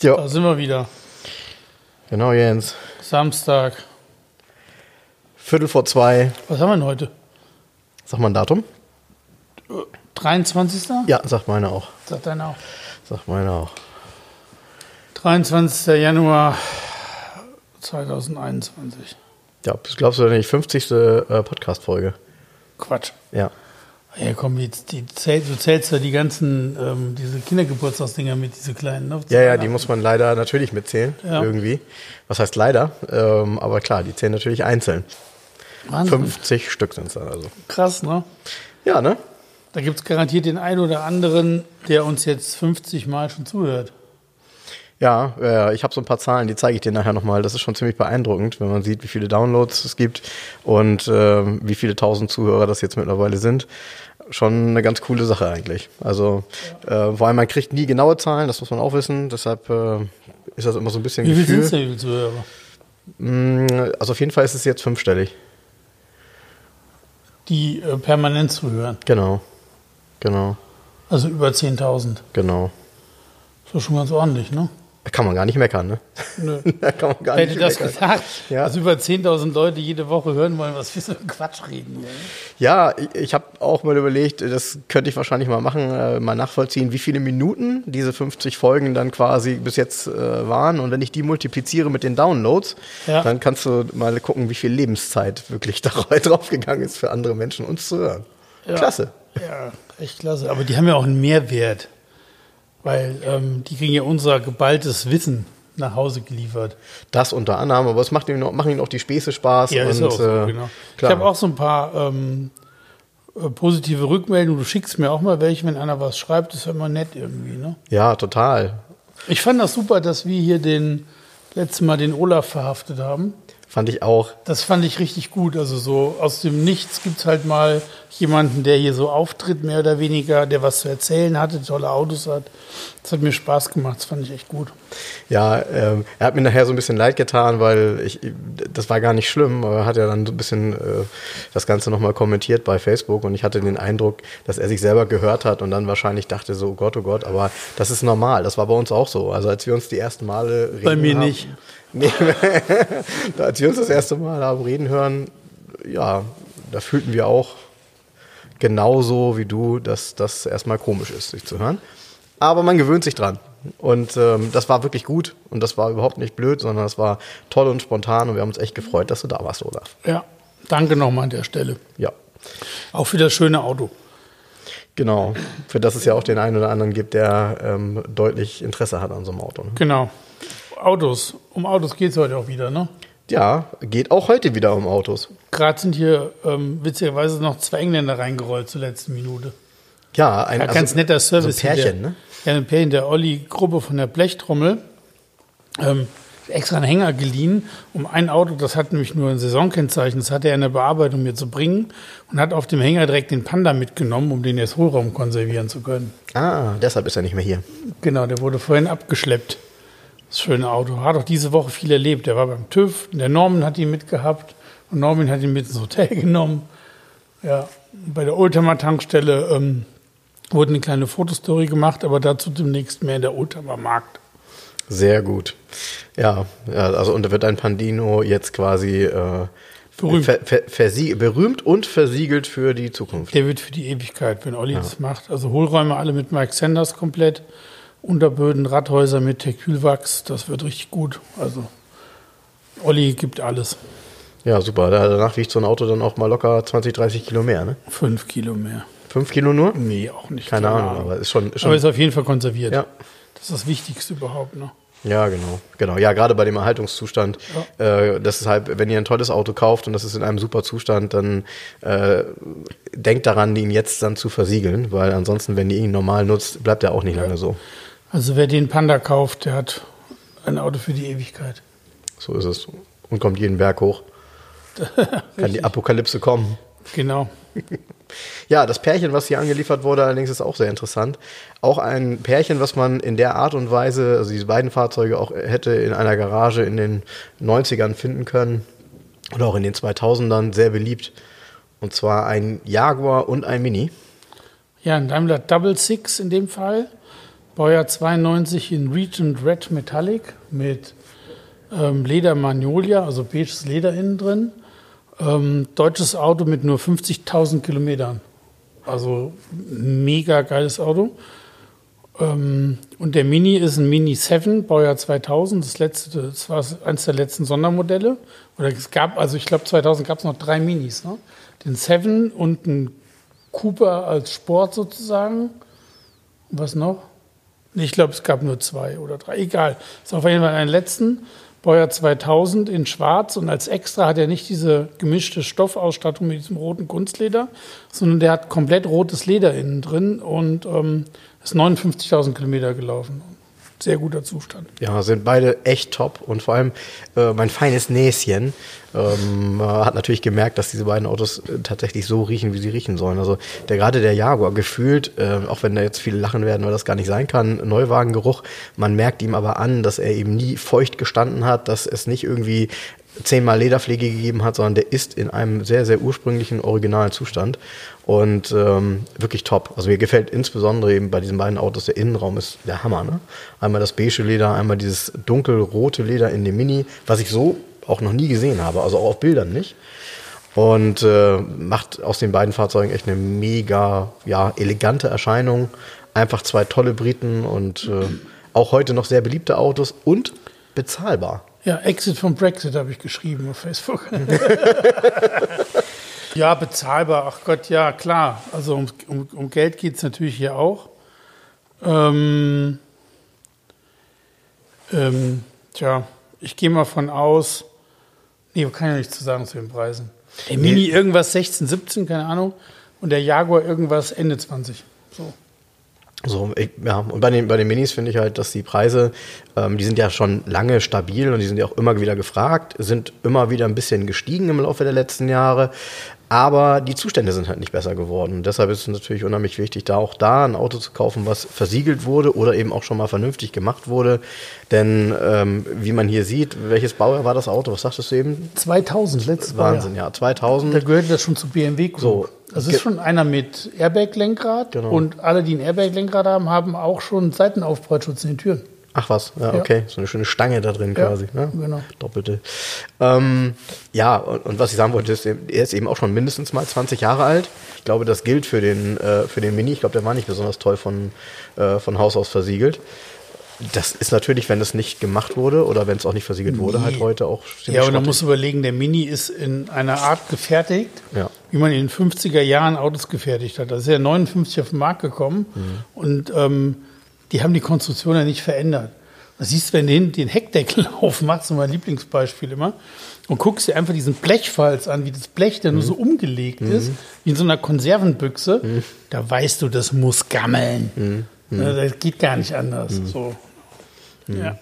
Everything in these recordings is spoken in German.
Da Jo, sind wir wieder. genau, Jens. Samstag. Viertel vor zwei. Was haben wir denn heute? Sag mal ein Datum? 23. Ja, sagt meine auch. Sagt einer auch. Sagt meine auch. 23. Januar 2021. Ja, das glaubst du nicht? 50. äh, Podcast-Folge. Quatsch. Ja. Ja, komm, die, die du zählst ja die ganzen, ähm, diese Kindergeburtstagsdinger mit, diese kleinen, ne? Ja, ja, die muss man leider natürlich mitzählen. Ja. Irgendwie. Was heißt leider? Ähm, aber klar, die zählen natürlich einzeln. Wahnsinn. 50 Stück sind es dann also. Krass, ne? Ja, ne? Da gibt es garantiert den einen oder anderen, der uns jetzt 50 Mal schon zuhört. Ja, äh, ich habe so ein paar Zahlen, die zeige ich dir nachher nochmal. Das ist schon ziemlich beeindruckend, wenn man sieht, wie viele Downloads es gibt und ähm, wie viele tausend Zuhörer das jetzt mittlerweile sind. Schon eine ganz coole Sache eigentlich. Also, äh, vor allem man kriegt nie genaue Zahlen, das muss man auch wissen. Deshalb äh, ist das immer so ein bisschen Wie viel sind Gefühl. es denn, wie Zuhörer? Mm, Also auf jeden Fall ist es jetzt fünfstellig. Die äh, permanent zuhören. Genau. Genau. Also über 10.000. Genau. Das ist schon ganz ordentlich, ne? Da kann man gar nicht meckern, ne? Nö. da kann man gar Hätte nicht das meckern. gesagt, Ja. dass über 10.000 Leute jede Woche hören wollen, was wir so Quatsch reden hier. ne? Ja, ich, ich habe auch mal überlegt, das könnte ich wahrscheinlich mal machen, äh, mal nachvollziehen, wie viele Minuten diese 50 Folgen dann quasi bis jetzt äh, waren. Und wenn ich die multipliziere mit den Downloads, Ja. dann kannst du mal gucken, wie viel Lebenszeit wirklich draufgegangen ist für andere Menschen, uns zu hören. Ja. Klasse. Ja, echt klasse. Aber die haben ja auch einen Mehrwert, weil ähm, die kriegen ja unser geballtes Wissen nach Hause geliefert. Das unter anderem, aber es macht ihnen auch, machen ihnen auch die Späße Spaß. Ja, ist und, auch so, äh, genau. Ich habe auch so ein paar ähm, äh, positive Rückmeldungen. Du schickst mir auch mal welche, wenn einer was schreibt. Das ist ja immer nett irgendwie, ne? ja, total. Ich fand das super, dass wir hier den letzten Mal den Olaf verhaftet haben. Fand ich auch. Das fand ich richtig gut. Also so aus dem Nichts gibt's halt mal jemanden, der hier so auftritt, mehr oder weniger, der was zu erzählen hatte, tolle Autos hat. Das hat mir Spaß gemacht. Das fand ich echt gut. Ja, ähm, er hat mir nachher so ein bisschen leid getan, weil ich, das war gar nicht schlimm, aber er hat ja dann so ein bisschen äh, das Ganze nochmal kommentiert bei Facebook und ich hatte den Eindruck, dass er sich selber gehört hat und dann wahrscheinlich dachte so, oh Gott, oh Gott, aber das ist normal, das war bei uns auch so. Also als wir uns die ersten Male reden Bei mir haben, nicht. Nee, als wir uns das erste Mal haben reden hören, ja, da fühlten wir auch genauso wie du, dass das erstmal komisch ist, sich zu hören. Aber man gewöhnt sich dran. Und ähm, das war wirklich gut und das war überhaupt nicht blöd, sondern das war toll und spontan und wir haben uns echt gefreut, dass du da warst, Olaf. Ja, danke nochmal an der Stelle. Ja, Auch für das schöne Auto. genau. Für das es ja auch den einen oder anderen gibt, der ähm, deutlich Interesse hat an so einem Auto. Ne? Genau. Autos. Um Autos geht's heute auch wieder, ne? Ja, geht auch heute wieder um Autos. Gerade sind hier ähm, witzigerweise noch zwei Engländer reingerollt zur letzten Minute. Ja, ein Ja, ganz netter Service. So ein Pärchen, der, ne? Ja, ein Pärchen, der Olli-Gruppe von der Blechtrommel. Ähm, extra einen Hänger geliehen, um ein Auto, das hat nämlich nur ein Saisonkennzeichen, das hatte er in der Bearbeitung mir zu bringen und hat auf dem Hänger direkt den Panda mitgenommen, um den jetzt Hohlraum konservieren zu können. Ah, deshalb ist er nicht mehr hier. Genau, der wurde vorhin abgeschleppt. Das schöne Auto. Hat auch diese Woche viel erlebt. Der war beim TÜV, der Norman hat ihn mitgehabt und Norman hat ihn mit ins Hotel genommen. Ja, bei der Oldtimer-Tankstelle ähm, wurde eine kleine Fotostory gemacht, aber dazu demnächst mehr in der Oldtimer-Markt. Sehr gut. Ja, ja, also und da wird ein Pandino jetzt quasi äh, Berühmt. ver, ver, berühmt und versiegelt für die Zukunft. Der wird für die Ewigkeit, wenn Olli das macht. Also Hohlräume alle mit Mike Sanders komplett. Unterböden, Radhäuser mit Tekylwachs, das wird richtig gut. Also Olli gibt alles. Ja, super. Da- Danach wiegt so ein Auto dann auch mal locker 20, 30 Kilo mehr, ne? Fünf Kilo mehr. Fünf Kilo nur? Nee, auch nicht. Keine Ahnung, aber ist schon, ist schon Aber ist auf jeden Fall konserviert. Ja. Das ist das Wichtigste überhaupt. Ne? Ja, genau, genau. Ja, gerade bei dem Erhaltungszustand. Äh, deshalb, wenn ihr ein tolles Auto kauft und das ist in einem super Zustand, dann äh, denkt daran, ihn jetzt dann zu versiegeln, weil ansonsten, wenn ihr ihn normal nutzt, bleibt er auch nicht lange so. Also wer den Panda kauft, der hat ein Auto für die Ewigkeit. So ist es. Und kommt jeden Berg hoch. Kann die Apokalypse kommen. Genau. Ja, das Pärchen, was hier angeliefert wurde, allerdings ist auch sehr interessant. Auch ein Pärchen, was man in der Art und Weise, also diese beiden Fahrzeuge auch hätte in einer Garage in den 90ern finden können oder auch in den 2000ern, sehr beliebt. Und zwar ein Jaguar und ein Mini. Ja, ein Daimler Double Six in dem Fall. Baujahr 92 in Regent Red Metallic mit ähm, Leder Magnolia, also beiges Leder innen drin. Ähm, deutsches Auto mit nur 50.000 Kilometern. Also mega geiles Auto. Ähm, und der Mini ist ein Mini 7, Baujahr 2000. Das letzte, das war eines der letzten Sondermodelle. Oder es gab, also ich glaube 2000 gab es noch drei Minis. Ne? Den 7 und ein Cooper als Sport sozusagen. Was noch? Ich glaube, es gab nur zwei oder drei. Egal. Ist auf jeden Fall einen letzten. Baujahr 2000 in Schwarz und als Extra hat er nicht diese gemischte Stoffausstattung mit diesem roten Kunstleder, sondern der hat komplett rotes Leder innen drin und ähm, ist 59.000 Kilometer gelaufen. Sehr guter Zustand. Ja, sind beide echt top und vor allem äh, mein feines Näschen ähm, äh, hat natürlich gemerkt, dass diese beiden Autos äh, tatsächlich so riechen, wie sie riechen sollen. Also der gerade der Jaguar gefühlt, äh, auch wenn da jetzt viele lachen werden, weil das gar nicht sein kann, Neuwagengeruch, man merkt ihm aber an, dass er eben nie feucht gestanden hat, dass es nicht irgendwie zehnmal Lederpflege gegeben hat, sondern der ist in einem sehr, sehr ursprünglichen, originalen Zustand und ähm, wirklich top. Also mir gefällt insbesondere eben bei diesen beiden Autos, der Innenraum ist der Hammer. Ne? Einmal das beige Leder, einmal dieses dunkelrote Leder in dem Mini, was ich so auch noch nie gesehen habe, also auch auf Bildern nicht. Und äh, macht aus den beiden Fahrzeugen echt eine mega, ja, elegante Erscheinung. Einfach zwei tolle Briten und äh, auch heute noch sehr beliebte Autos und bezahlbar. Ja, Exit vom Brexit habe ich geschrieben auf Facebook. ja, bezahlbar. Ach Gott, ja, klar. Also um, um, um Geld geht es natürlich hier auch. Ähm, ähm, tja, ich gehe mal von aus, nee, kann ja nichts zu sagen zu den Preisen. Der Mini irgendwas 16, 17, keine Ahnung. Und der Jaguar irgendwas Ende 20. So. Ich, ja, und bei den, bei den Minis finde ich halt, dass die Preise, ähm, die sind ja schon lange stabil und die sind ja auch immer wieder gefragt, sind immer wieder ein bisschen gestiegen im Laufe der letzten Jahre. Aber die Zustände sind halt nicht besser geworden. Und deshalb ist es natürlich unheimlich wichtig, da auch da ein Auto zu kaufen, was versiegelt wurde oder eben auch schon mal vernünftig gemacht wurde. Denn ähm, wie man hier sieht, welches Baujahr war das Auto? Was sagtest du eben? 2000, letztes Wahnsinn, ja. 2000. Da gehört das schon zu BMW Group. So. Es ist schon einer mit Airbag-Lenkrad Genau. und alle, die ein Airbag-Lenkrad haben, haben auch schon Seitenaufprallschutz in den Türen. Ach was, ja, Ja. okay. So eine schöne Stange da drin Ja, quasi. Ne? genau. Doppelte. Ähm, ja, und, und was ich sagen wollte, ist, er ist eben auch schon mindestens mal 20 Jahre alt. Ich glaube, das gilt für den, äh, für den Mini. Ich glaube, der war nicht besonders toll von, äh, von Haus aus versiegelt. Das ist natürlich, wenn es nicht gemacht wurde oder wenn es auch nicht versiegelt wurde, Nee. halt heute auch Ja, und man muss überlegen, der Mini ist in einer Art gefertigt, Ja. Wie man in den 50er Jahren Autos gefertigt hat. Das ist ja 59 auf den Markt gekommen und ähm, die haben die Konstruktion ja nicht verändert. Da siehst du, wenn du den, den Heckdeckel aufmachst, so mein Lieblingsbeispiel immer, und guckst dir einfach diesen Blechfalz an, wie das Blech da nur so umgelegt ist, wie in so einer Konservenbüchse, da weißt du, das muss gammeln. Ja, Das geht gar nicht anders. So. Ja.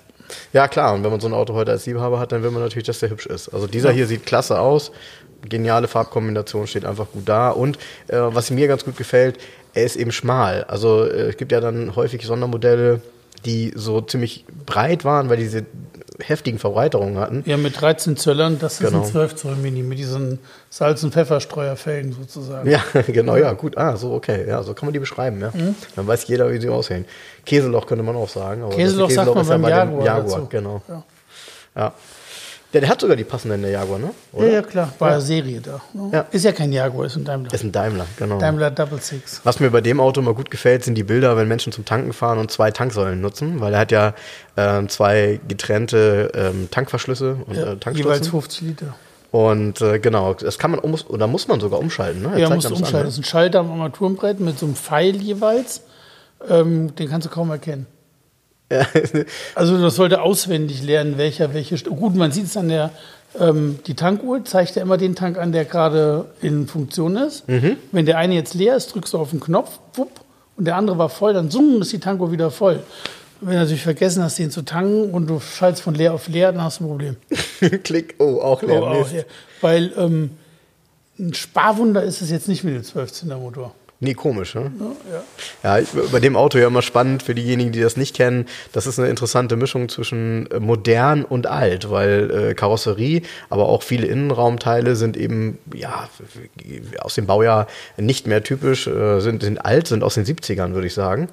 Ja, klar. Und wenn man so ein Auto heute als Liebhaber hat, dann will man natürlich, dass der hübsch ist. Also dieser hier sieht klasse aus. Geniale Farbkombination steht einfach gut da. Und äh, was mir ganz gut gefällt, er ist eben schmal. Also äh, es gibt ja dann häufig Sondermodelle, die so ziemlich breit waren, weil die diese heftigen Verbreiterungen hatten. Ja, mit 13 Zöllern, das ist Genau. ein 12 Zoll Mini mit diesen Salz- und Pfefferstreuerfelgen sozusagen. Ja, genau, ja, gut. Ah, so, okay. Ja, so kann man die beschreiben, ja. Dann weiß jeder, wie sie aussehen. Käseloch könnte man auch sagen. Aber Käseloch das sagt man ist ja beim Jaguar Jaguar, dazu. genau. Ja. Ja. Der, der hat sogar die passenden der Jaguar, ne? Ja, ja, klar, bei der Serie da. ne? Ja. Ist ja kein Jaguar, ist ein Daimler. Ist ein Daimler, genau. Daimler Double Six. Was mir bei dem Auto immer gut gefällt, sind die Bilder, wenn Menschen zum Tanken fahren und zwei Tanksäulen nutzen, weil er hat ja ähm, zwei getrennte ähm, Tankverschlüsse und Ja, äh, jeweils Tankstützen. 50 Liter. Und äh, genau, das kann man um, oder muss man sogar umschalten, ne? Er Ja, musst du das umschalten. an, Das ist ein Schalter am Armaturenbrett mit so einem Pfeil jeweils. Ähm, den kannst du kaum erkennen. Also das sollte auswendig lernen, welcher, welche. Gut, man sieht es an der, ähm, die Tankuhr zeigt ja immer den Tank an, der gerade in Funktion ist. Wenn der eine jetzt leer ist, drückst du auf den Knopf, wupp, und der andere war voll, dann zung, ist die Tankuhr wieder voll. Wenn du natürlich vergessen hast, den zu tanken und du schaltest von leer auf leer, dann hast du ein Problem. Klick, oh, auch leer. Oh, auch, ja. Weil ähm, ein Sparwunder ist es jetzt nicht mit dem 12-Zylinder-Motor. Nee, komisch, ne? Ja. Ja, ich- bei dem Auto ja immer spannend für diejenigen, die das nicht kennen. Das ist eine interessante Mischung zwischen äh, modern und alt, weil äh, Karosserie, aber auch viele Innenraumteile sind eben ja aus dem Baujahr nicht mehr typisch, äh, sind, sind alt, sind aus den 70ern, würde ich sagen.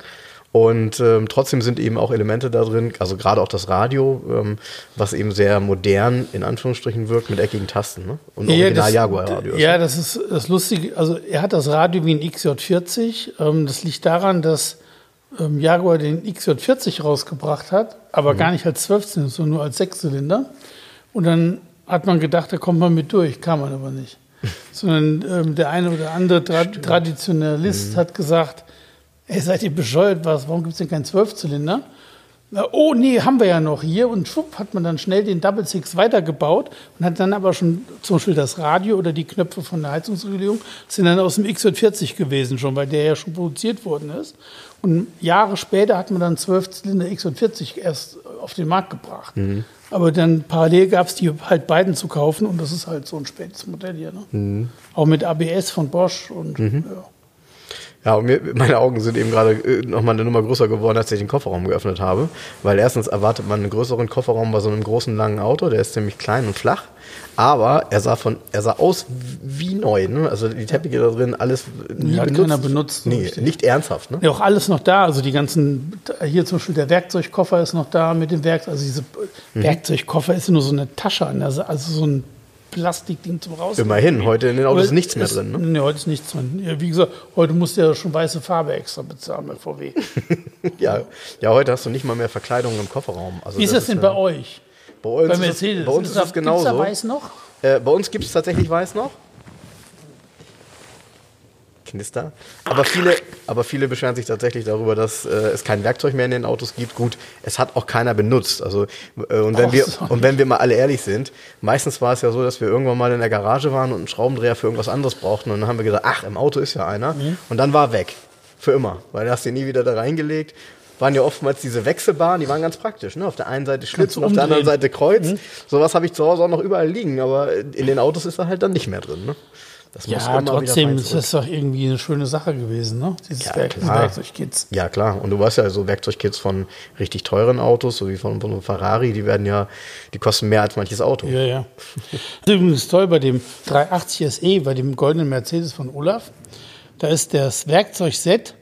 Und ähm, trotzdem sind eben auch Elemente da drin, also gerade auch das Radio, ähm, was eben sehr modern in Anführungsstrichen wirkt mit eckigen Tasten. Ne? Und original Jaguar Radio. Ja, das ist das Lustige. Also er hat das Radio wie ein XJ40. Ähm, das liegt daran, dass ähm, Jaguar den XJ40 rausgebracht hat, aber Mhm. gar nicht als 12-Zylinder, sondern nur als 6-Zylinder. Und dann hat man gedacht, da kommt man mit durch, kam man aber nicht. Sondern ähm, der eine oder andere Tra Traditionalist Mhm. hat gesagt, ey, seid ihr bescheuert, was, warum gibt es denn keinen 12-Zylinder? Na, Oh, nee, haben wir ja noch hier. Und schwupp hat man dann schnell den Double Six weitergebaut und hat dann aber schon zum Beispiel das Radio oder die Knöpfe von der Heizungsregulierung sind dann aus dem X40 gewesen schon, weil der ja schon produziert worden ist. Und Jahre später hat man dann 12 Zylinder X40 erst auf den Markt gebracht. Aber dann parallel gab es die halt beiden zu kaufen und das ist halt so ein spätes Modell hier. Ne? Auch mit ABS von Bosch und ja. Ja, und mir, meine Augen sind eben gerade äh, nochmal eine Nummer größer geworden, als ich den Kofferraum geöffnet habe. Weil erstens erwartet man einen größeren Kofferraum bei so einem großen, langen Auto. Der ist ziemlich klein und flach. Aber er sah von, er sah aus wie neu. Ne? Also die Teppiche da drin, alles nie Ja, benutzt. keiner benutzt, Nee, richtig. nicht ernsthaft. Ne? Ja, auch alles noch da. Also die ganzen, hier zum Beispiel der Werkzeugkoffer ist noch da mit dem Werkzeug. Also diese Mhm. Werkzeugkoffer ist nur so eine Tasche also so ein Plastikding zum Raus. Immerhin, heute in den Autos ist nichts mehr es- drin. Ne? Nee, heute ist nichts drin. Ja, wie gesagt, heute musst du ja schon weiße Farbe extra bezahlen bei VW. Ja, ja, heute hast du nicht mal mehr Verkleidung im Kofferraum. Also Wie ist das denn bei ja- euch? Bei uns Bei ist es, Mercedes? bei uns ist es gibt's da genauso. weiß noch? Äh, bei uns gibt es tatsächlich weiß noch. Knister. Aber viele, aber viele beschweren sich tatsächlich darüber, dass äh, es kein Werkzeug mehr in den Autos gibt. Gut, es hat auch keiner benutzt. Also äh, und wenn Ach, wir und wenn wir mal alle ehrlich sind, meistens war es ja so, dass wir irgendwann mal in der Garage waren und einen Schraubendreher für irgendwas anderes brauchten und dann haben wir gesagt, ach, im Auto ist ja einer Mhm. und dann war er weg für immer, weil du hast ihn nie wieder da reingelegt. Waren ja oftmals diese Wechselbaren, die waren ganz praktisch. Ne? Auf der einen Seite Schlitz und auf der anderen. Seite Kreuz. Sowas habe ich zu Hause auch noch überall liegen, aber in den Autos ist er halt dann nicht mehr drin. Ne? Das muss Ja, trotzdem fein ist das doch irgendwie eine schöne Sache gewesen, ne? Dieses Ja, Werk, diese klar. Werkzeugkits. Ja, klar. Und du weißt ja, so Werkzeugkits von richtig teuren Autos, so wie von, von einem Ferrari, die werden ja, die kosten mehr als manches Auto. Ja, ja. Das ist übrigens toll bei dem 380 SE, bei dem goldenen Mercedes von Olaf. Da ist das Werkzeugset,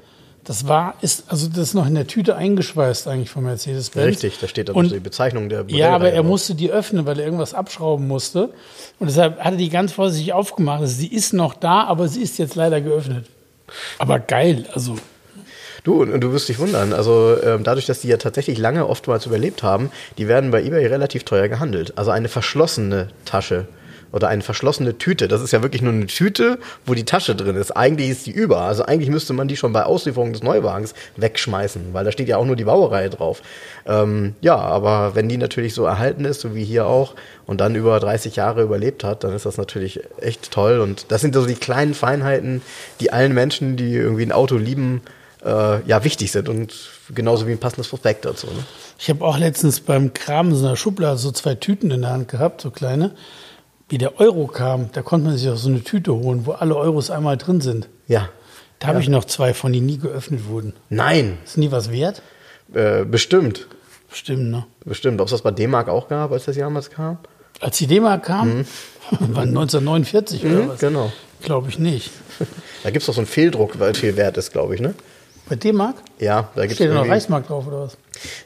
das war, ist, also das ist noch in der Tüte eingeschweißt eigentlich von Mercedes-Benz. Richtig, da steht dann Und- die Bezeichnung der Ja, aber Modellreihe er musste die öffnen, weil er irgendwas abschrauben musste. Und deshalb hat er die ganz vorsichtig aufgemacht. Also sie ist noch da, aber sie ist jetzt leider geöffnet. Aber geil, also Du, und du wirst dich wundern. Also ähm, dadurch, dass die ja tatsächlich lange oftmals überlebt haben, die werden bei eBay relativ teuer gehandelt. Also eine verschlossene Tasche oder eine verschlossene Tüte. Das ist ja wirklich nur eine Tüte, wo die Tasche drin ist. Eigentlich ist die über. Also eigentlich müsste man die schon bei Auslieferung des Neuwagens wegschmeißen, weil da steht ja auch nur die Baureihe drauf. Ähm, ja, aber wenn die natürlich so erhalten ist, so wie hier auch, und dann über 30 Jahre überlebt hat, dann ist das natürlich echt toll. Und das sind so die kleinen Feinheiten, die allen Menschen, die irgendwie ein Auto lieben, äh, ja, wichtig sind und genauso wie ein passendes Prospekt dazu. Ne? Ich habe auch letztens beim Kramen so einer Schublade so zwei Tüten in der Hand gehabt, so kleine. Wie der Euro kam, da konnte man sich auch so eine Tüte holen, wo alle Euros einmal drin sind. Ja. Da habe ich noch zwei von, die nie geöffnet wurden. Nein, Ist nie was wert? äh, bestimmt. Bestimmt, ne? Bestimmt. Ob es das bei D-Mark auch gab, als das damals kam? Als die D-Mark kam, war 1949 oder was? Genau. Glaube ich nicht. Da gibt es doch so einen Fehldruck, weil viel wert ist, glaube ich, ne? Bei D-Mark? Ja, da gibt es Steht da noch. Reichsmark drauf oder was?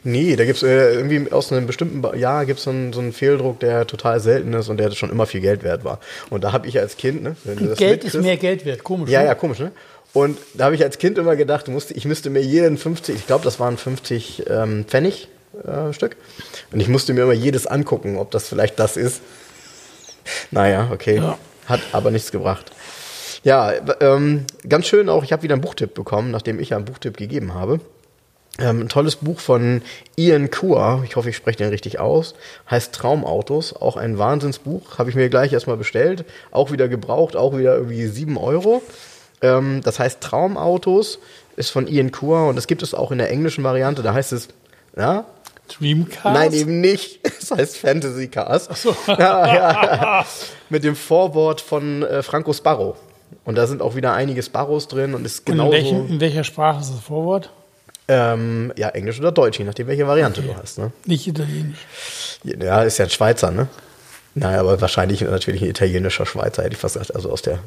Nee, da gibt es äh, irgendwie aus einem bestimmten Ba- Jahr gibt es so, einen- so einen Fehldruck, der total selten ist und der schon immer viel Geld wert war. Und da habe ich als Kind, ne? Geld ist mehr Geld wert, komisch. Ja, ne? ja, komisch, ne? Und da habe ich als Kind immer gedacht, du musst, ich müsste mir jeden 50, ich glaube, das waren 50 ähm, Pfennig äh, Stück. Und ich musste mir immer jedes angucken, ob das vielleicht das ist. Naja, okay. Ja. Hat aber nichts gebracht. Ja, ähm, ganz schön auch, ich habe wieder einen Buchtipp bekommen, nachdem ich ja einen Buchtipp gegeben habe. Ähm, ein tolles Buch von Ian Kua, ich hoffe, ich spreche den richtig aus, heißt Traumautos, auch ein Wahnsinnsbuch, habe ich mir gleich erstmal bestellt, auch wieder gebraucht, auch wieder irgendwie 7 Euro. Ähm, das heißt Traumautos, ist von Ian Kua und das gibt es auch in der englischen Variante, da heißt es, ja, Dreamcast? Nein, eben nicht. Es heißt Fantasy Cars. Ach so. ja, ja. Mit dem Vorwort von äh, Franco Sparrow. Und da sind auch wieder einige Sparrows drin und ist genau in, in welcher Sprache ist das Vorwort? ähm, ja Englisch oder Deutsch, je nachdem welche Variante Okay. du hast. Ne? Nicht Italienisch. Ja, ist ja ein Schweizer, ne? Naja, aber wahrscheinlich natürlich ein italienischer Schweizer, hätte ich fast gesagt, also aus der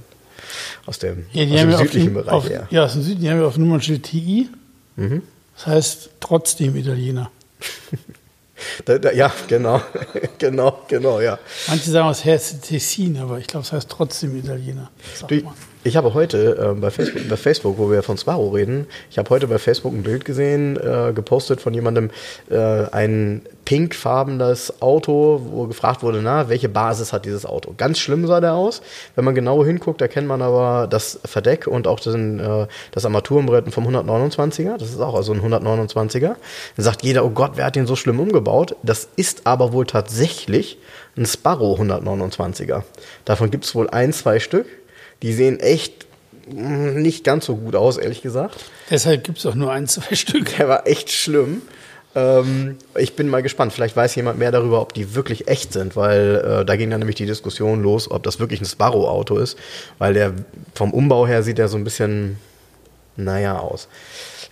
aus dem, Ja, aus dem ja auf, südlichen dem- Bereich auf, her. ja, aus dem Süden, die haben ja auf Nummernschild TI. Mhm. Das heißt trotzdem Italiener. Da, da, ja, genau, genau, genau, ja. Manche sagen aus Herz Tessin, aber ich glaube, es heißt trotzdem Italiener. Sag mal. Ich habe heute äh, bei, Facebook, bei Facebook, wo wir von Sparrow reden, ich habe heute bei Facebook ein Bild gesehen, äh, gepostet von jemandem, äh, ein pinkfarbenes Auto, wo gefragt wurde, na, welche Basis hat dieses Auto? Ganz schlimm sah der aus. Wenn man genau hinguckt, erkennt man aber das Verdeck und auch den, äh, das Armaturenbrett vom 129er. Das ist auch also ein 129er. Dann sagt jeder, oh Gott, wer hat den so schlimm umgebaut? Das ist aber wohl tatsächlich ein Sparrow 129er. Davon gibt es wohl ein, zwei Stück. Die sehen echt mh, nicht ganz so gut aus, ehrlich gesagt. Deshalb gibt es auch nur ein, zwei Stück. Der war echt schlimm. Ähm, ich bin mal gespannt. Vielleicht weiß jemand mehr darüber, ob die wirklich echt sind, weil äh, da ging dann nämlich die Diskussion los, ob das wirklich ein Sparrow-Auto ist, weil der vom Umbau her sieht er so ein bisschen, naja, aus.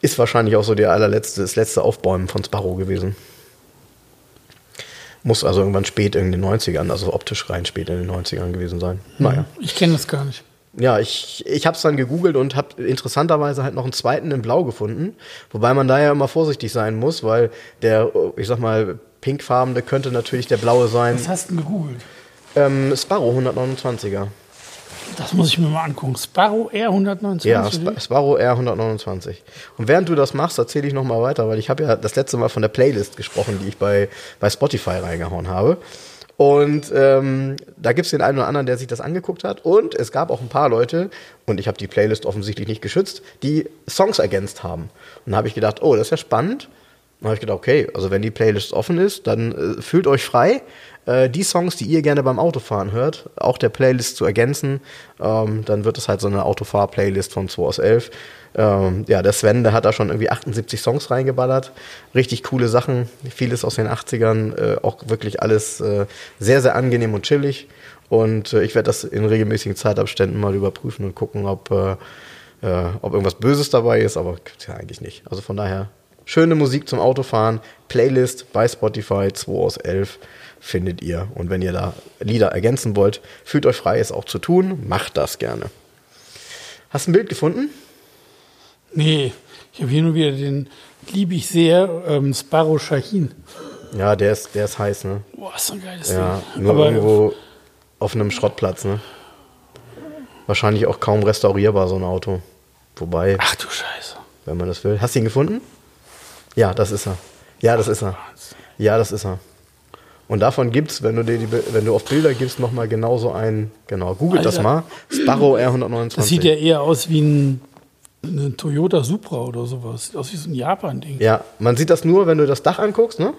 Ist wahrscheinlich auch so der allerletzte, das letzte Aufbäumen von Sparrow gewesen. Muss also irgendwann spät in den 90ern, also optisch rein spät in den 90ern gewesen sein. Naja. Ich kenne das gar nicht. Ja, ich, ich habe es dann gegoogelt und habe interessanterweise halt noch einen zweiten in Blau gefunden. Wobei man da ja immer vorsichtig sein muss, weil der, ich sag mal, pinkfarbene könnte natürlich der blaue sein. Was hast du denn gegoogelt? Ähm, Sparrow 129er. Das muss ich mir mal angucken. Sparrow R129. Ja, Sp? Sparrow R129. Und während du das machst, erzähle ich nochmal weiter, weil ich habe ja das letzte Mal von der Playlist gesprochen, die ich bei, bei Spotify reingehauen habe. Und ähm, da gibt es den einen oder anderen, der sich das angeguckt hat. Und es gab auch ein paar Leute, und ich habe die Playlist offensichtlich nicht geschützt, die Songs ergänzt haben. Und da habe ich gedacht, oh, das ist ja spannend. Dann habe ich gedacht, okay, also wenn die Playlist offen ist, dann äh, fühlt euch frei, äh, die Songs, die ihr gerne beim Autofahren hört, auch der Playlist zu ergänzen. Ähm, dann wird es halt so eine Autofahr-Playlist von 2 aus 11. Ähm, ja, der Sven, der hat da schon irgendwie 78 Songs reingeballert. Richtig coole Sachen, vieles aus den 80ern, äh, auch wirklich alles äh, sehr, sehr angenehm und chillig. Und äh, ich werde das in regelmäßigen Zeitabständen mal überprüfen und gucken, ob, äh, äh, ob irgendwas Böses dabei ist, aber ja eigentlich nicht. Also von daher, schöne Musik zum Autofahren, Playlist bei Spotify 2 aus 11 findet ihr. Und wenn ihr da Lieder ergänzen wollt, fühlt euch frei, es auch zu tun, macht das gerne. Hast du ein Bild gefunden? Nee, ich habe hier nur wieder den, liebe ich sehr, ähm, Sparrow Shahin. Ja, der ist, der ist heiß, ne? Boah, ist so ein geiles Ja, Ding. nur Aber irgendwo auf einem Schrottplatz, ne? Wahrscheinlich auch kaum restaurierbar, so ein Auto. Wobei, Ach du Scheiße. wenn man das will. Hast du ihn gefunden? Ja, das ist er. Ja, das ist er. Ja, das ist er. Und davon gibt's, wenn du dir die, Bi- wenn du auf Bilder gibst, nochmal genauso ein, genau, googelt das mal. Sparrow R129. Das sieht ja eher aus wie ein, eine Toyota Supra oder sowas. Sieht aus wie so ein Japan-Ding. Ja, man sieht das nur, wenn du das Dach anguckst, ne?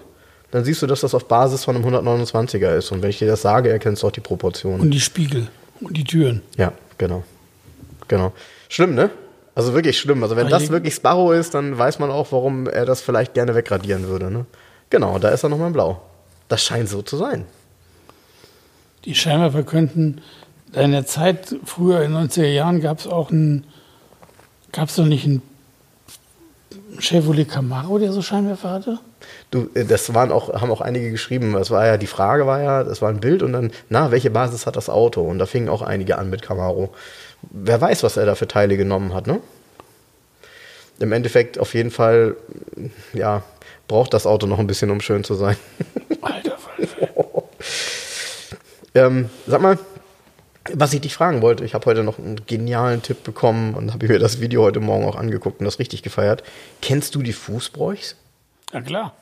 Dann siehst du, dass das auf Basis von einem 129er ist. Und wenn ich dir das sage, erkennst du auch die Proportionen. Und die Spiegel und die Türen. Ja, genau. Genau. Schlimm, ne? Also wirklich schlimm. Also wenn Aber das wirklich Sparrow ist, dann weiß man auch, warum er das vielleicht gerne wegradieren würde, ne? Genau, da ist er nochmal in Blau. Das scheint so zu sein. Die Scheinwerfer könnten, in der Zeit, früher in den 90er Jahren, gab es auch einen, gab es noch nicht einen Chevrolet Camaro, der so Scheinwerfer hatte? Du, äh, das waren auch, haben auch einige geschrieben. Das war ja, die Frage war ja, das war ein Bild und dann, na, welche Basis hat das Auto? Und da fingen auch einige an mit Camaro. Wer weiß, was er da für Teile genommen hat, ne? Im Endeffekt auf jeden Fall, ja, braucht das Auto noch ein bisschen, um schön zu sein. Alter. Ähm, sag mal, was ich dich fragen wollte, ich habe heute noch einen genialen Tipp bekommen und habe mir das Video heute Morgen auch angeguckt und das richtig gefeiert. Kennst du die Fußbräuchs? Ja klar,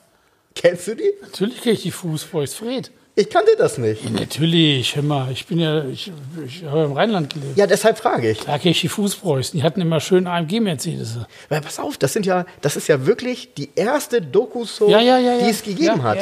Kennst du die? natürlich kriege ich die Fußbräuchs Fred. Ich kannte das nicht. Ja, natürlich, hör mal, ich bin ja, ich, ich habe im Rheinland gelebt. Ja, deshalb frage ich. Da kenne ich die Fußpreußen, die hatten immer schön AMG-Mercedes. Pass auf, das sind ja, das ist ja wirklich die erste Doku-Soap, Ja, die es gegeben hat.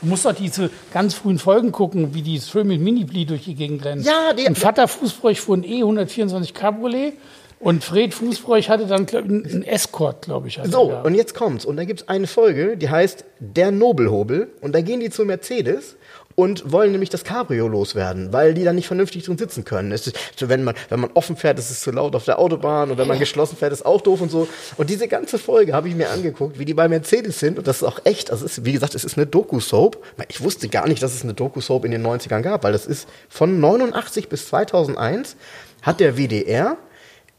Du musst doch diese ganz frühen Folgen gucken, wie die schön mit Mini-Pli durch die Gegend rennen. Ja, die- Und Vater Fußbräuch fuhr ein E124 Cabriolet und Fred Fußbräuch hatte dann glaub, einen Escort, glaube ich. So, und jetzt kommt's. Und da gibt's eine Folge, die heißt Der Nobelhobel. Und da gehen die zu Mercedes und wollen nämlich das Cabrio loswerden, weil die da nicht vernünftig drin sitzen können. Ist, wenn, man, wenn man offen fährt, ist es zu laut auf der Autobahn und wenn man geschlossen fährt, ist auch doof und so. Und diese ganze Folge habe ich mir angeguckt, wie die bei Mercedes sind. Und das ist auch echt, also es ist, wie gesagt, es ist eine Doku-Soap. Ich wusste gar nicht, dass es eine Doku-Soap in den 90ern gab, weil das ist von 89 bis 2001 hat der WDR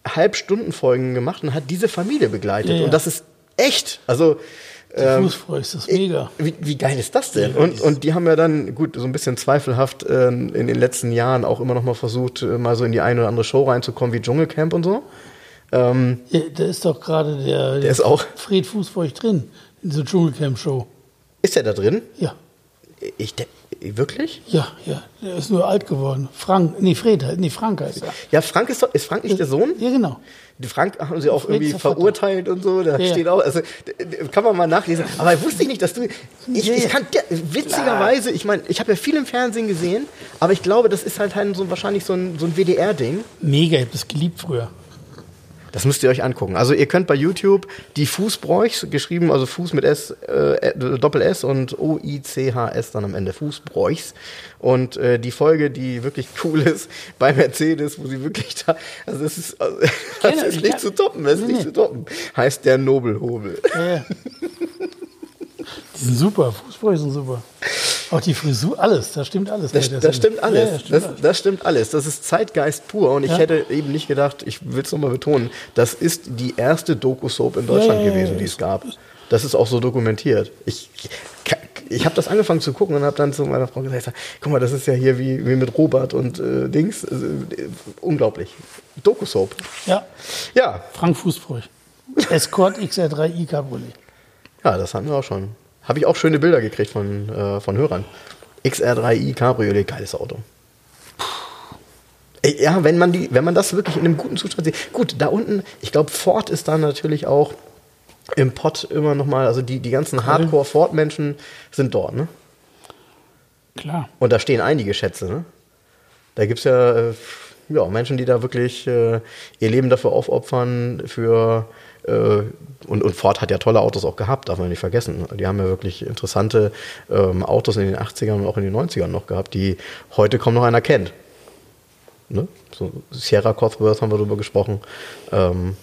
Halbstundenfolgen gemacht und hat diese Familie begleitet. Ja, ja. Und das ist echt. Also die Fußbräuch, das ist mega. wie, wie geil ist das denn? Und, und die haben ja dann, gut, so ein bisschen zweifelhaft äh, in den letzten Jahren auch immer noch mal versucht, äh, mal so in die eine oder andere Show reinzukommen, wie Dschungelcamp und so. Ähm, Ja, da ist doch gerade der, der ist auch- Fred Fußbräuch drin, in dieser Dschungelcamp-Show. ist der da drin? Ja, Ich, wirklich? ja, ja. Der ist nur alt geworden. Frank, nee, Fred, nee, Frank heißt er. Ja, Frank ist doch, ist Frank nicht der Sohn? Ja, genau. Frank haben sie auch Fred irgendwie verurteilt und so. Da Ja, steht auch, also kann man mal nachlesen. Aber wusste ich nicht, dass du. Ich, ich kann witzigerweise, ich meine, ich habe ja viel im Fernsehen gesehen, aber ich glaube, das ist halt ein, so, wahrscheinlich so ein, so ein WDR-Ding. Mega, ich hab das geliebt früher. Das müsst ihr euch angucken. Also ihr könnt bei YouTube die Fußbräuchs, geschrieben, also Fuß mit S, äh, Doppel S und O-I-C-H-S dann am Ende, Fußbräuchs. Und äh, die Folge, die wirklich cool ist, bei Mercedes, wo sie wirklich da, also das ist, also, das Kenn- ist ich nicht zu toppen, das ist Nee, nicht zu toppen. Heißt der Nobelhobel. Ja, ja. Die sind super, Fußbräuche sind super. Auch die Frisur, alles, da stimmt alles. Das, das stimmt alles. Ja, ja, stimmt das, alles. das stimmt alles. Das ist Zeitgeist pur. Und ich Ja. hätte eben nicht gedacht, ich will es nochmal betonen, das ist die erste Doku-Soap in Deutschland Ja, gewesen, die es gab. Das ist auch so dokumentiert. Ich, ich habe das angefangen zu gucken und habe dann zu meiner Frau gesagt, guck mal, das ist ja hier wie, wie mit Robert und äh, Dings. Also, äh, unglaublich. Doku-Soap. Ja, Ja, Frank Fußbräuch. Escort XR3i Cabriolet. ja, das haben wir auch schon. Habe ich auch schöne Bilder gekriegt von, äh, von Hörern. XR3i Cabriolet, geiles Auto. Ja, wenn man, die, wenn man das wirklich in einem guten Zustand sieht. Gut, da unten, ich glaube, Ford ist da natürlich auch im Pott immer noch mal, also die, die ganzen Hardcore-Ford-Menschen sind dort, ne? Klar. Und da stehen einige Schätze, ne? Da gibt es ja, äh, ja Menschen, die da wirklich äh, ihr Leben dafür aufopfern, für und, und Ford hat ja tolle Autos auch gehabt, darf man nicht vergessen. Die haben ja wirklich interessante ähm, Autos in den 80ern und auch in den 90ern noch gehabt, die heute kaum noch einer kennt. Ne? So Sierra Cosworth haben wir drüber gesprochen. Ähm,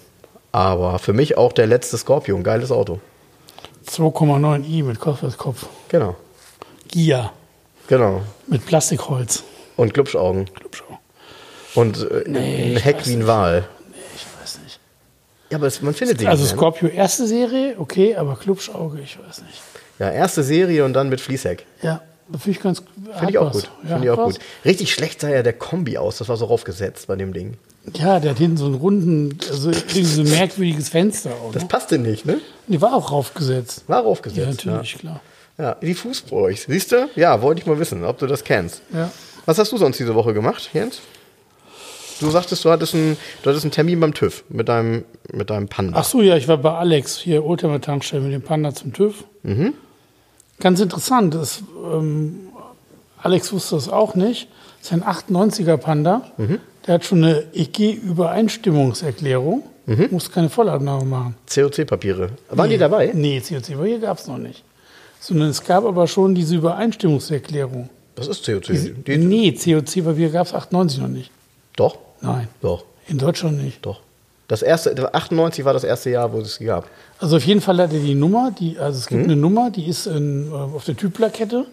aber für mich auch der letzte Scorpion, geiles Auto. 2,9i mit Kopfkopf. Genau, Gia genau. mit Plastikholz. Und Glubschaugen. Glubschau. Und äh, Nee, ein Heck wie ein. Wal. Ja, aber es, man findet sie Also nicht ne? Scorpio erste Serie, okay, aber Klubschauge, ich weiß nicht. Ja, erste Serie und dann mit Fließheck. Ja, das finde ich ganz Finde ich auch gut. Ja, Finde ich auch was. gut. Richtig schlecht sah ja der Kombi aus. Das war so raufgesetzt bei dem Ding. Ja, der hat hinten so einen runden, also irgendwie so ein merkwürdiges Fenster auch. Das Ne? passte nicht, ne? Die war auch raufgesetzt. War Ja, raufgesetzt. natürlich, klar. Ja, ja die Fußbräuchs. Siehst du? Ja, wollte ich mal wissen, ob du das kennst. Ja. Was hast du sonst diese Woche gemacht, Jens? Du sagtest, du hattest einen, du hattest einen Termin beim TÜV mit deinem, mit deinem Panda. Ach so, ja, ich war bei Alex hier, Oldtimer Tankstelle mit dem Panda zum TÜV. Ganz interessant. Das, ähm, Alex wusste das auch nicht. Das ist ein 98er Panda. Der hat schon eine EG-Übereinstimmungserklärung. Muss keine Vollabnahme machen. COC-Papiere. Waren die dabei? Nee, COC, aber hier gab es noch nicht. Sondern es gab aber schon diese Übereinstimmungserklärung. Was ist COC? Die, nee, COC-Papier gab es 98 noch nicht. Doch, Nein, doch, in Deutschland nicht. doch. Das erste, 98 war das erste Jahr, wo es sie gab. Also auf jeden Fall hat er die Nummer, die, also es gibt eine Nummer, die ist in, äh, auf der Typplakette.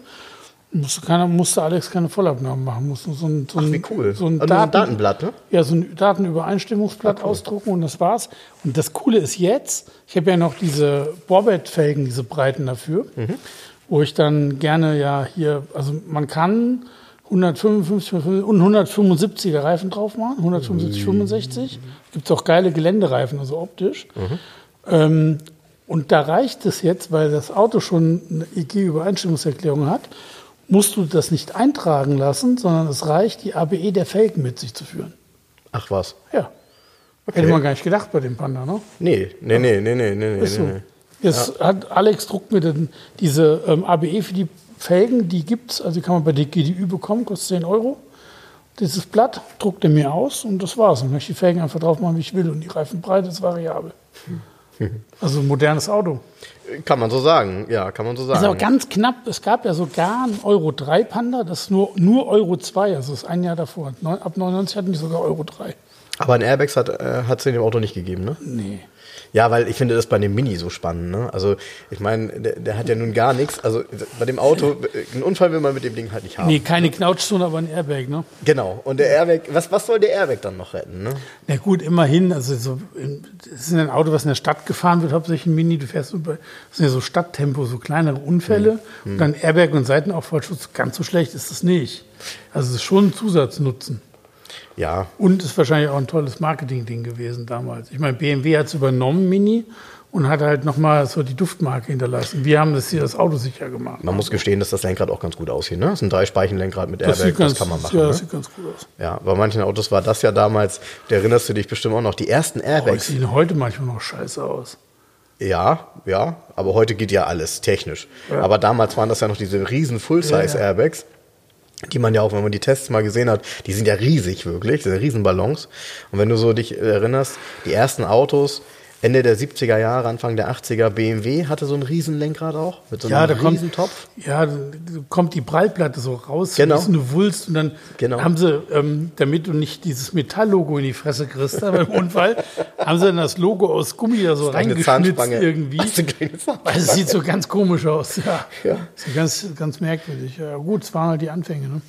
Musste, keiner, musste Alex keine Vollabnahmen machen. Musste so ein, so ein, Ach, wie cool. So ein, Also Daten, Datenblatt, ne? Ja, so ein Datenübereinstimmungsblatt ausdrucken und das war's. Und das Coole ist jetzt, ich habe ja noch diese Borbett-Felgen, diese Breiten dafür, Mhm. wo ich dann gerne ja hier, also man kann 155 und 175er Reifen drauf machen, 175, 65. Gibt auch geile Geländereifen, also optisch. Ähm, und da reicht es jetzt, weil das Auto schon eine EG-Übereinstimmungserklärung hat musst du das nicht eintragen lassen, sondern es reicht, die ABE der Felgen mit sich zu führen. Ach was. Ja. Hätte man gar nicht gedacht bei dem Panda, ne? Nee, nee, nee, nee, nee, nee, so. nee, nee. Jetzt hat Alex druckt mir dann diese ähm, ABE für die Felgen, die gibt's, also die kann man bei der GDÜ bekommen, kostet 10 Euro. Dieses Blatt druckt er mir aus und das war's. Dann kann ich die Felgen einfach drauf machen, wie ich will und die Reifenbreite ist variabel. Also ein modernes Auto. Kann man so sagen, ja, kann man so sagen. Ist aber ganz knapp. Es gab ja sogar einen Euro 3 Panda, das ist nur, nur Euro 2, also das ist ein Jahr davor. Ab 99 hatten die sogar Euro 3. aber ein Airbags hat es in dem Auto nicht gegeben, ne? Nee. Ja, weil ich finde das bei dem Mini so spannend. Ne? Also ich meine, der, der hat ja nun gar nichts. Also bei dem Auto, einen Unfall will man mit dem Ding halt nicht haben. Nee, keine Knautschzone, aber ein Airbag, ne? Genau. Und der Airbag, was, was soll der Airbag dann noch retten? Ne? Na gut, immerhin, also so, es ist ein Auto, was in der Stadt gefahren wird, hauptsächlich ein Mini, du fährst bei, das sind ja so Stadttempo, so kleinere Unfälle. Und dann Airbag und Seitenaufprallschutz, ganz so schlecht ist das nicht. Also es ist schon ein Zusatznutzen. Ja, Und ist wahrscheinlich auch ein tolles Marketing-Ding gewesen damals. Ich meine, BMW hat es übernommen, Mini, und hat halt nochmal so die Duftmarke hinterlassen. Wir haben das hier das Auto sicher gemacht. man muss gestehen, dass das Lenkrad auch ganz gut aussieht. Ne? Das ist ein Dreispeichenlenkrad mit das Airbag, sieht ganz, das kann man machen. ja, ne? das sieht ganz gut aus. Ja, bei manchen Autos war das ja damals, da erinnerst du dich bestimmt auch noch, die ersten Oh, die Airbags. sehen heute manchmal noch scheiße aus. Ja, ja, aber heute geht ja alles technisch. Aber damals waren das ja noch diese riesen Full-Size-Airbags, die man ja auch, wenn man die Tests mal gesehen hat, die sind ja riesig wirklich, diese Riesenballons. Und wenn du so dich erinnerst, die ersten Autos, Ende der 70er Jahre, Anfang der 80er, BMW hatte so ein Riesenlenkrad auch, mit so einem Ja, da kommt, Riesentopf. ja, da kommt die Prallplatte so raus, Genau. so eine Wulst und dann Genau. haben sie, ähm, damit du nicht dieses Metalllogo in die Fresse kriegst beim Unfall, haben sie dann das Logo aus Gummi da so reingeschnitzt irgendwie. Hast du eine kleine Zahnspange? Weil es sieht so ganz komisch aus, ja. Ja. So ganz, ganz merkwürdig. Ja, gut, es waren halt die Anfänge, ne?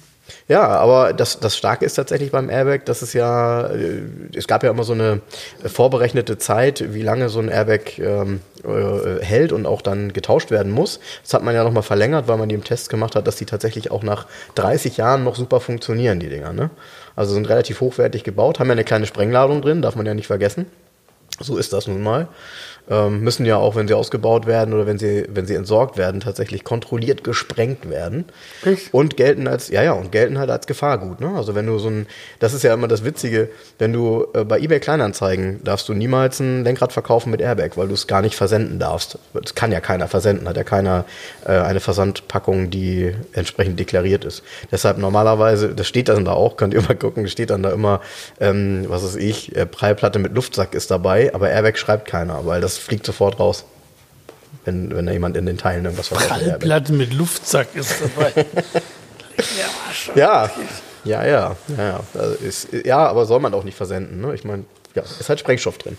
Ja, aber das, das Starke ist tatsächlich beim Airbag, dass es ja, äh, es gab ja immer so eine vorberechnete Zeit, wie lange so ein Airbag ähm, äh, hält und auch dann getauscht werden muss. Das hat man ja nochmal verlängert, weil man die im Test gemacht hat, dass die tatsächlich auch nach 30 Jahren noch super funktionieren, die Dinger. Ne? Also sind relativ hochwertig gebaut, haben ja eine kleine Sprengladung drin, darf man ja nicht vergessen. So ist das nun mal. Ähm, müssen ja auch, wenn sie ausgebaut werden oder wenn sie, wenn sie entsorgt werden, tatsächlich kontrolliert gesprengt werden. Echt? Und gelten als, ja, ja, und gelten halt als Gefahrgut. Ne? Also wenn du so ein, das ist ja immer das Witzige, wenn du äh, bei eBay Kleinanzeigen darfst du niemals ein Lenkrad verkaufen mit Airbag, weil du es gar nicht versenden darfst. Das kann ja keiner versenden, hat ja keiner äh, eine Versandpackung, die entsprechend deklariert ist. Deshalb normalerweise, das steht dann da auch, könnt ihr mal gucken, steht dann da immer, ähm, was weiß ich, äh, Prallplatte mit Luftsack ist dabei, aber Airbag schreibt keiner, weil das fliegt sofort raus. Wenn, wenn da jemand in den Teilen irgendwas verkauft. Prallplatte mit Luftsack ist dabei. ja. Ja, ja, ja, ja, ja. Also ist, ja, aber soll man auch nicht versenden. Ne? Ich meine, ja, ist halt Sprengstoff drin.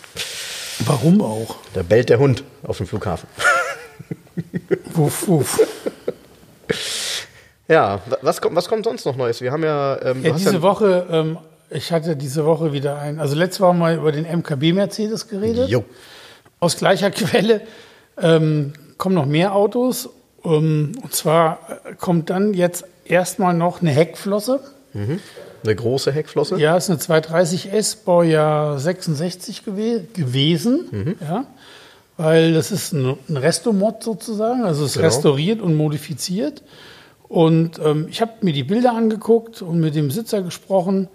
Warum auch? Da bellt der Hund auf dem Flughafen. Wuff, wuff. Ja, wa- was kommt, was kommt sonst noch Neues? Wir haben ja, ähm, Ja, diese ja, Woche, ähm, ich hatte diese Woche wieder ein, also letzte Woche mal über den MKB Mercedes geredet. Jo, Aus gleicher Quelle ähm, kommen noch mehr Autos. Ähm, und zwar äh, kommt dann jetzt erstmal noch eine Heckflosse. eine große Heckflosse. Ja, ist eine 230S, Baujahr 66 gewe gewesen. Ja, weil das ist ein, ein Restomod sozusagen, also es ist Genau. restauriert und modifiziert. Und ähm, ich habe mir die Bilder angeguckt und mit dem Besitzer gesprochen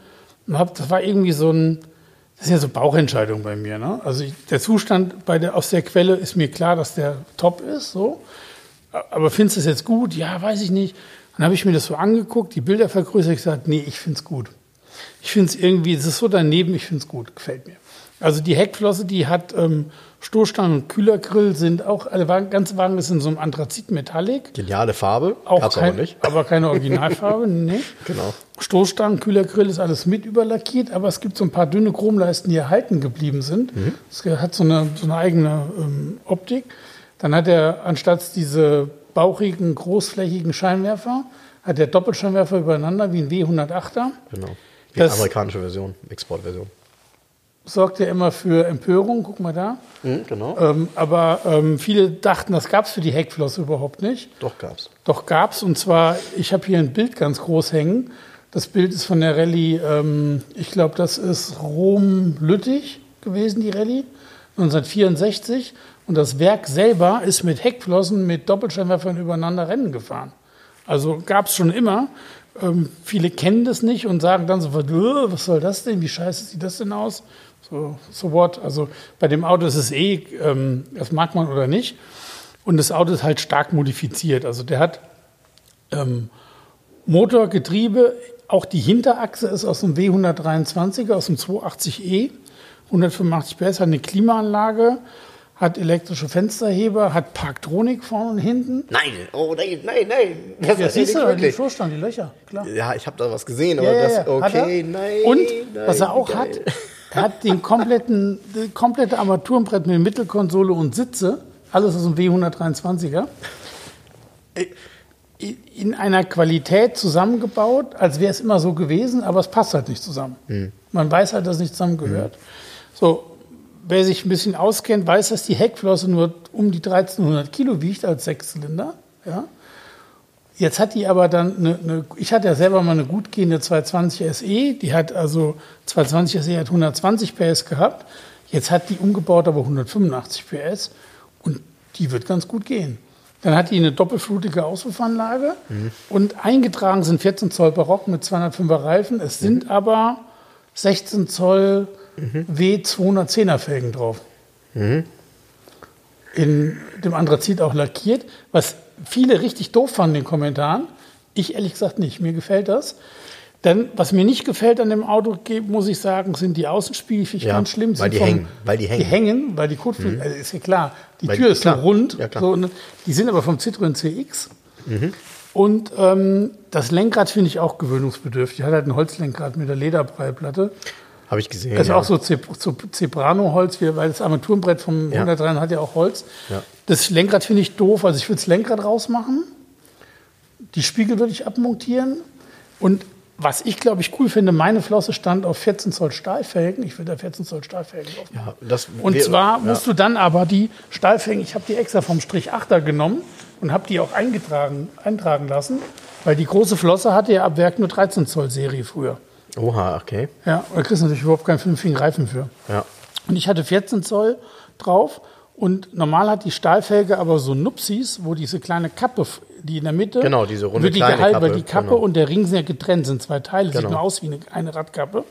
und hab, das war irgendwie so ein, das ist ja so Bauchentscheidung bei mir. Ne? Also ich, der Zustand bei der, aus der Quelle ist mir klar, dass der top ist. So. Aber findest du es jetzt gut? Ja, weiß ich nicht. Dann habe ich mir das so angeguckt, die Bilder vergrößert, ich gesagt, nee, ich finde es gut. Ich finde es irgendwie, es ist so daneben, ich finde es gut, gefällt mir. Also die Heckflosse, die hat ähm, Stoßstangen und Kühlergrill, sind auch, Wagen, ganze Wagen ist in so einem Anthrazit-Metallic. Geniale Farbe. Auch Gab's kein, aber nicht. aber keine Originalfarbe, nee. Genau. Stoßstangen, Kühlergrill ist alles mit überlackiert, aber es gibt so ein paar dünne Chromleisten, die erhalten geblieben sind. Es hat so eine, so eine eigene ähm, Optik. Dann hat er anstatt diese bauchigen, großflächigen Scheinwerfer, hat er Doppelscheinwerfer übereinander wie ein W108er. Genau. Die Das- amerikanische Version, Exportversion. Sorgt ja immer für Empörung, guck mal da. Mhm, genau. Ähm, aber ähm, viele dachten, das gab es für die Heckflosse überhaupt nicht. Doch gab's. Doch gab's und zwar, ich habe hier ein Bild ganz groß hängen. Das Bild ist von der Rallye, ähm, ich glaube, das ist Rom-Lüttich gewesen, die Rallye, 1964. Und das Werk selber ist mit Heckflossen, mit Doppelscheinwerfern übereinander Rennen gefahren. Also gab es schon immer. Ähm, viele kennen das nicht und sagen dann sofort, "Äh, was soll das denn? Wie scheiße sieht das denn aus? So, so what? Also bei dem Auto ist es eh, ähm, das mag man oder nicht. Und das Auto ist halt stark modifiziert. Also der hat ähm, Motor, Getriebe, auch die Hinterachse ist aus dem W123, aus dem 280e, 185 PS, hat eine Klimaanlage, hat elektrische Fensterheber, hat Parktronik vorne und hinten. Nein, oh nein, nein, nein. Das Ja, siehst du, die. Stoßstangen, die Löcher, klar. Ja, ich habe da was gesehen, aber Ja, das, okay, nein. Und nein, was er auch geil. hat, er hat den kompletten, die komplette Armaturenbrett mit Mittelkonsole und Sitze, alles aus dem W123er, äh, in einer Qualität zusammengebaut, als wäre es immer so gewesen, aber es passt halt nicht zusammen. Hm. Man weiß halt, dass es nicht zusammengehört. So, wer sich ein bisschen auskennt, weiß, dass die Heckflosse nur um die 1300 Kilo wiegt als Sechszylinder. Ja? Jetzt hat die aber dann eine, eine, ich hatte ja selber mal eine gut gehende 220 SE, die hat also 220 SE hat 120 PS gehabt. Jetzt hat die umgebaut aber 185 PS und die wird ganz gut gehen. Dann hat die eine doppelflutige Auspuffanlage und eingetragen sind 14 Zoll Barock mit 205er Reifen. Es sind aber 16 Zoll W210er Felgen drauf in dem Anthrazit auch lackiert, was viele richtig doof fanden in den Kommentaren. Ich ehrlich gesagt nicht. Mir gefällt das. Dann, was mir nicht gefällt an dem Auto, muss ich sagen, sind die Außenspiegel. Ich Ja, ganz schlimm. weil die hängen, weil die hängen. Mhm. Die hängen, weil die Kotflügel, also ist ja klar, die Weil- Tür ist klar. so rund. Ja, klar. So, und die sind aber vom Citroën CX. Mhm. Und ähm, das Lenkrad finde ich auch gewöhnungsbedürftig. Hat halt ein Holzlenkrad mit der Lederprallplatte. Habe ich gesehen. Das ist ja. auch so Zeb- so Zebrano-Holz, weil das Armaturenbrett vom Ja. 103 hat ja auch Holz. Ja. Das Lenkrad finde ich doof, also ich würde das Lenkrad rausmachen. Die Spiegel würde ich abmontieren. Und was ich, glaube ich, cool finde, meine Flosse stand auf 14 Zoll Stahlfelgen. Ich würde da 14 Zoll Stahlfelgen drauf machen. Ja, Und zwar ja. musst du dann aber die Stahlfelgen, ich habe die extra vom Strich 8er genommen und habe die auch eingetragen, eintragen lassen, weil die große Flosse hatte ja ab Werk nur 13 Zoll Serie früher. Oha, okay. Ja, da kriegst du natürlich überhaupt keinen vernünftigen Reifen für. Ja. Und ich hatte 14 Zoll drauf und normal hat die Stahlfelge aber so Nupsis, wo diese kleine Kappe, die in der Mitte, Genau, diese runde wird die kleine gehalten, weil Kappe, die Kappe genau. und der Ring sind ja getrennt, sind zwei Teile, sieht Genau. nur aus wie eine, eine Radkappe.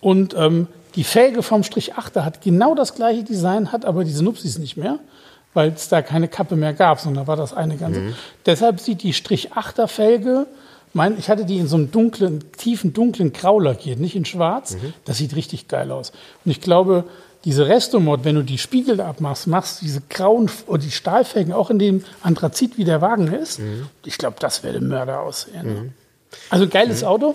Und ähm, die Felge vom Strich 8er hat genau das gleiche Design, hat aber diese Nupsis nicht mehr, weil es da keine Kappe mehr gab, sondern da war das eine ganze. Mhm. Deshalb sieht die Strich 8er Felge, mein, ich hatte die in so einem dunklen, tiefen, dunklen Grau lackiert, nicht in schwarz. Mhm. Das sieht richtig geil aus. Und ich glaube, diese Restomod, wenn du die Spiegel abmachst, machst du diese grauen oder die Stahlfelgen auch in dem Anthrazit, wie der Wagen ist. Mhm. Ich glaube, das wäre Mörder aussehen. ne? Also geiles Auto.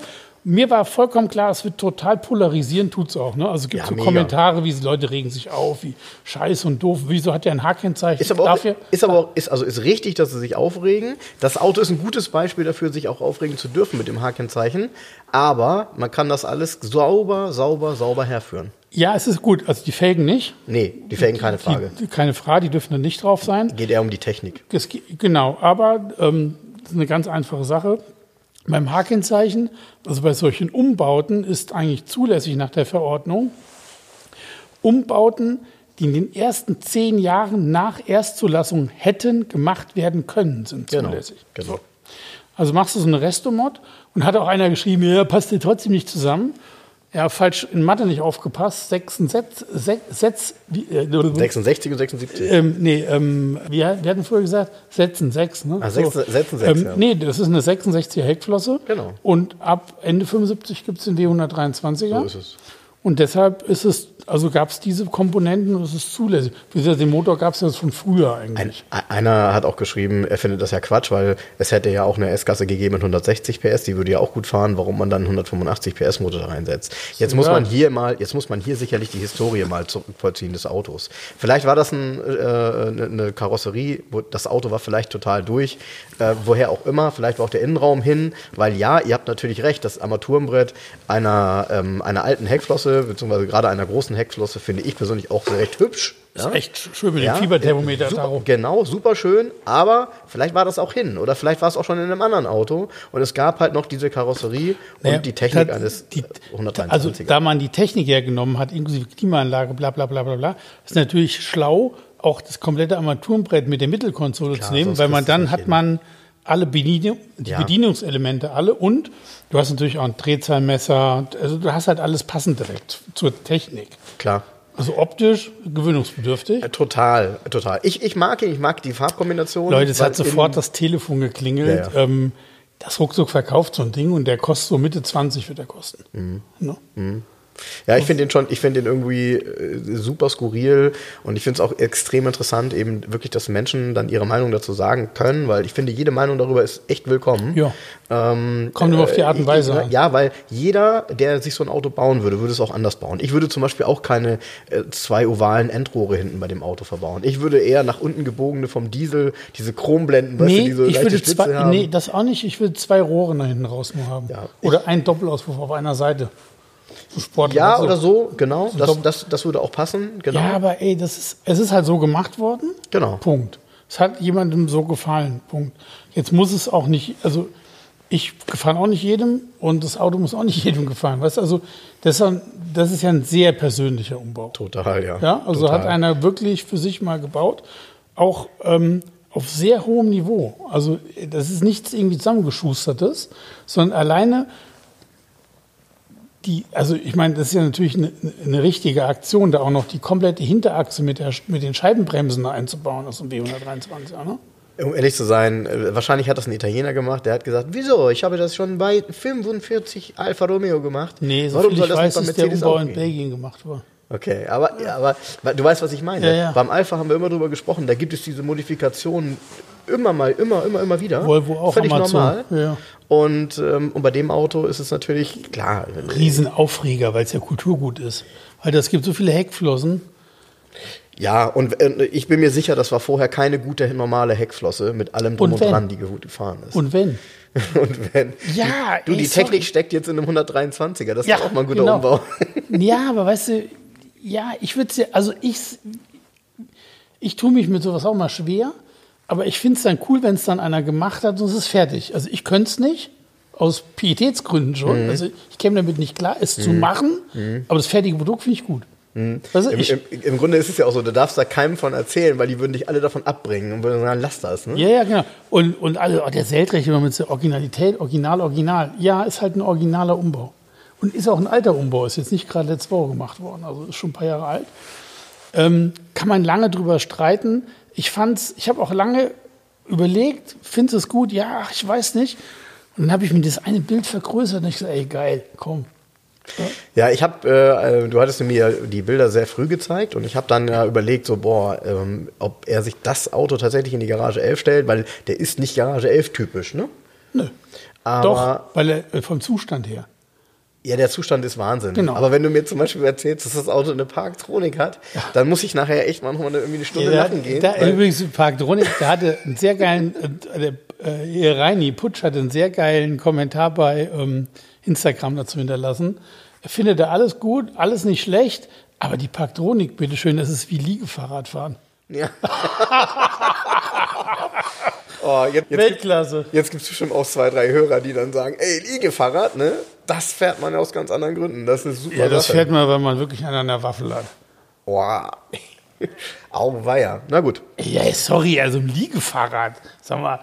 Mir war vollkommen klar, es wird total polarisieren, tut es auch. Ne? Also es gibt Ja, so mega. Kommentare, wie die Leute regen sich auf, wie scheiße und doof. Wieso hat der ein H-Kennzeichen? Ist aber auch, Dafür, ist aber auch ist, also ist richtig, dass sie sich aufregen. Das Auto ist ein gutes Beispiel dafür, sich auch aufregen zu dürfen mit dem H-Kennzeichen. Aber man kann das alles sauber, sauber, sauber herführen. ja, es ist gut. Also die Felgen nicht. Nee, die Felgen keine Frage. Die, keine Frage, die dürfen dann nicht drauf sein. Geht eher um die Technik. Ge- Genau, aber ähm, das ist eine ganz einfache Sache. Beim H-Kennzeichen, also bei solchen Umbauten, ist eigentlich zulässig nach der Verordnung, Umbauten, die in den ersten zehn Jahren nach Erstzulassung hätten gemacht werden können, sind Genau. zulässig. genau. Also machst du so eine Restomod und hat auch einer geschrieben, ja, passt dir trotzdem nicht zusammen. Ja, falsch in Mathe nicht aufgepasst. Sechs, Setz, Setz, Setz, wie, äh, 66 und 76. ähm, nee, ähm, wir, wir hatten früher gesagt, setzen sechs. Ne? Ah, sechs- setzen sechs, ähm, ja. Nee, das ist eine 66er Heckflosse. Genau. Und ab Ende 75 gibt es den W123er. So ist es. Und deshalb ist es, also gab es diese Komponenten und es ist zulässig. Den Motor gab es ja schon früher Ein, eigentlich. einer hat auch geschrieben, er findet das ja Quatsch, weil es hätte ja auch eine S-Klasse gegeben mit 160 PS, die würde ja auch gut fahren, warum man dann einen 185 PS Motor da reinsetzt. Jetzt muss Ja. man hier mal, jetzt muss man hier sicherlich die Historie mal zurückvollziehen des Autos. Vielleicht war das ein, äh, eine Karosserie, wo das Auto war vielleicht total durch, äh, woher auch immer, vielleicht war auch der Innenraum hin, weil ja, ihr habt natürlich recht, das Armaturenbrett einer, ähm, einer alten Heckflosse, beziehungsweise gerade einer großen Heckflosse, finde ich persönlich auch recht hübsch. Das Ja? ist echt schön mit Ja, dem Fieberthermometer super, darum. Genau, super schön, aber vielleicht war das auch hin oder vielleicht war es auch schon in einem anderen Auto und es gab halt noch diese Karosserie Naja, und die Technik das- eines die- äh, 123er. Also da man die Technik hergenommen hat, inklusive Klimaanlage, bla bla bla bla bla, ist natürlich schlau, auch das komplette Armaturenbrett mit der Mittelkonsole Klar, zu nehmen, weil man dann hat hin. man alle Bedienung, die Ja. Bedienungselemente alle und du hast natürlich auch ein Drehzahlmesser. Also du hast halt alles passend direkt zur Technik. Klar. Also optisch gewöhnungsbedürftig. Total, total. Ich, ich mag ihn, ich mag die Farbkombination. Leute, es hat sofort das Telefon geklingelt. Ja, ja. Ähm, das ruckzuck verkauft so ein Ding und der kostet so Mitte 20 wird er kosten. Mhm. Ne? Ja, ich finde den schon, ich finde den irgendwie äh, super skurril und ich finde es auch extrem interessant, eben wirklich, dass Menschen dann ihre Meinung dazu sagen können, weil ich finde, jede Meinung darüber ist echt willkommen. Ja. Ähm, Kommt nur auf die Art und Weise äh. Ja, weil jeder, der sich so ein Auto bauen würde, würde es auch anders bauen. Ich würde zum Beispiel auch keine äh, zwei ovalen Endrohre hinten bei dem Auto verbauen. Ich würde eher nach unten gebogene vom Diesel, diese Chromblenden, weißt du, Nee, die so ich würde Spitze zwei, haben. nee, das auch nicht. Ich würde zwei Rohre nach hinten raus nur haben. Ja. Oder ein Doppelauspuff auf einer Seite. So Sport ja, oder so, genau. Das, das, das würde auch passen, genau. Ja, aber ey, das ist, es ist halt so gemacht worden. Genau. Punkt. Es hat jemandem so gefallen. Punkt. Jetzt muss es auch nicht, also ich gefalle auch nicht jedem und das Auto muss auch nicht jedem gefallen. Weißt also das ist, das ist ja ein sehr persönlicher Umbau. Total, ja. Ja, also Total. hat einer wirklich für sich mal gebaut, auch ähm, auf sehr hohem Niveau. Also das ist nichts irgendwie zusammengeschustertes, sondern alleine die, also ich meine, das ist ja natürlich eine, eine richtige Aktion, da auch noch die komplette Hinterachse mit, der, mit den Scheibenbremsen einzubauen aus dem B123. Ne? Um ehrlich zu sein, äh, wahrscheinlich hat das ein Italiener gemacht, der hat gesagt, wieso, ich habe das schon bei 45 Alfa Romeo gemacht. Nee, so Warum soll ich das weiß, nicht bei ist der Mercedes Umbau in? Belgien gemacht worden. Okay, aber, ja, aber du weißt, was ich meine. Ja, ja. Beim Alpha haben wir immer drüber gesprochen, da gibt es diese Modifikationen immer mal, immer, immer, immer wieder. Volvo auch Völlig Amazon, normal. Und, ähm, und bei dem Auto ist es natürlich, klar, Riesenaufreger, weil es ja Kulturgut ist. Weil es gibt so viele Heckflossen. ja, und äh, ich bin mir sicher, das war vorher keine gute normale Heckflosse mit allem drum Und und, dran, die gut gefahren ist. Und wenn? Und wenn. Ja, du, ey, die sorry. Technik steckt jetzt in einem 123er, das ist auch mal ein guter genau. Umbau. Ja, aber weißt du, ja, ich würde es ja, also ich, ich tue mich mit sowas auch mal schwer, aber ich finde es dann cool, wenn es dann einer gemacht hat und es ist fertig. Also ich könnte es nicht, aus Pietätsgründen schon. Mhm. Also ich käme damit nicht klar, es zu machen, aber das fertige Produkt finde ich gut. Also Im, ich, im, Im Grunde ist es ja auch so, du darfst da keinem von erzählen, weil die würden dich alle davon abbringen und würden sagen, lass das. Ne? ja, ja, genau. Und, und alle, oh, der Seltrecht immer mit der Originalität, Original, Original. Ja, ist halt ein originaler Umbau. Und ist auch ein alter Umbau, ist jetzt nicht gerade letzte Woche gemacht worden, also ist schon ein paar Jahre alt. Ähm, kann man lange drüber streiten. Ich fand's, ich habe auch lange überlegt, findest du es gut? Ja, ach, ich weiß nicht. Und dann habe ich mir das eine Bild vergrößert und ich gesagt, ey, geil, komm. Ja, ich habe, äh, äh, du hattest mir die Bilder sehr früh gezeigt und ich habe dann ja überlegt, so, boah, ähm, ob er sich das Auto tatsächlich in die Garage 11 stellt, weil der ist nicht Garage 11 typisch, ne? Nö. Aber Doch, weil er äh, vom Zustand her. Ja, der Zustand ist Wahnsinn. Genau. Aber wenn du mir zum Beispiel erzählst, dass das Auto eine Parktronik hat, dann muss ich nachher echt mal noch mal eine, irgendwie eine Stunde Ja, lachen gehen. da, übrigens, Park Dronik, der hatte einen sehr geilen, äh, der, äh, Reini Putsch hatte einen sehr geilen Kommentar bei ähm, Instagram dazu hinterlassen. Er findet da alles gut, alles nicht schlecht, aber die Parktronik, bitteschön, das ist wie Liegefahrradfahren. ja. oh, jetzt, jetzt, gibt, Weltklasse. jetzt gibt es bestimmt auch zwei, drei Hörer, die dann sagen, ey, Liegefahrrad, ne? Das fährt man ja aus ganz anderen Gründen. Das ist super. Ja, das Sache. fährt man, weil man wirklich einen an der Waffel hat. Wow. Auweia. Na gut. Ja, sorry, also ein Liegefahrrad. Sag mal,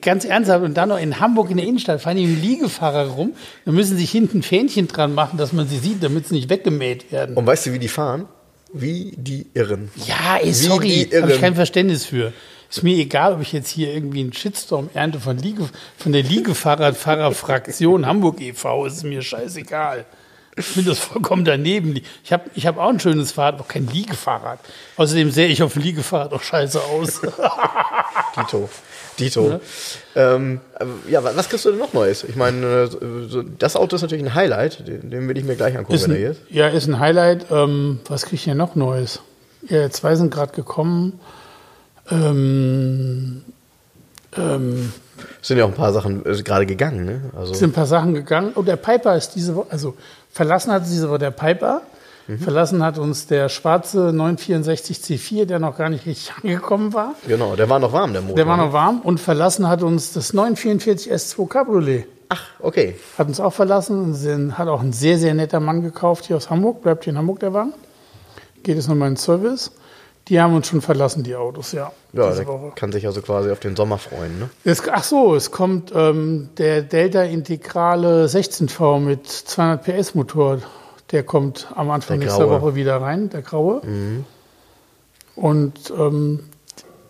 ganz ernsthaft, und dann noch in Hamburg in der Innenstadt fahren die dem Liegefahrer rum. Da müssen sich hinten Fähnchen dran machen, dass man sie sieht, damit sie nicht weggemäht werden. Und weißt du, wie die fahren? Wie die Irren. Ja, ey, sorry, habe ich kein Verständnis für. Ist mir egal, ob ich jetzt hier irgendwie einen Shitstorm ernte von, Liege, von der Liegefahrradfahrerfraktion Hamburg e.V. Ist mir scheißegal. Ich finde das vollkommen daneben. Ich habe ich hab auch ein schönes Fahrrad, aber kein Liegefahrrad. Außerdem sehe ich auf dem Liegefahrrad auch scheiße aus. Dito. Dito. Ähm, äh, ja, wa- was kriegst du denn noch Neues? Ich meine, äh, das Auto ist natürlich ein Highlight. Den, den will ich mir gleich angucken, Ist wenn er hier ein, ist. ja, ist ein Highlight. Ähm, was kriege ich hier noch Neues? Ja, zwei sind gerade gekommen. Ähm, ähm, Es sind ja auch ein paar Sachen äh, gerade gegangen, ne? Also, sind ein paar Sachen gegangen. Oh, der Piper ist diese Woche, also verlassen hat diese Woche der Piper. Mhm. Verlassen hat uns der schwarze 964 C4, der noch gar nicht richtig angekommen war. genau, der war noch warm, der Motor. Der war ne? noch warm. Und verlassen hat uns das 944 S2 Cabriolet. Ach, okay. Hat uns auch verlassen und hat auch ein sehr, sehr netter Mann gekauft hier aus Hamburg. Bleibt hier in Hamburg der Wagen. Geht es nochmal in den Service. Die haben uns schon verlassen, die Autos, ja. Ja, der Woche. kann sich also quasi auf den Sommer freuen, ne? Es, ach so, es kommt ähm, der Delta Integrale 16V mit 200 PS Motor. Der kommt am Anfang Der nächster graue. Mhm. Woche wieder rein, der graue. Und ähm,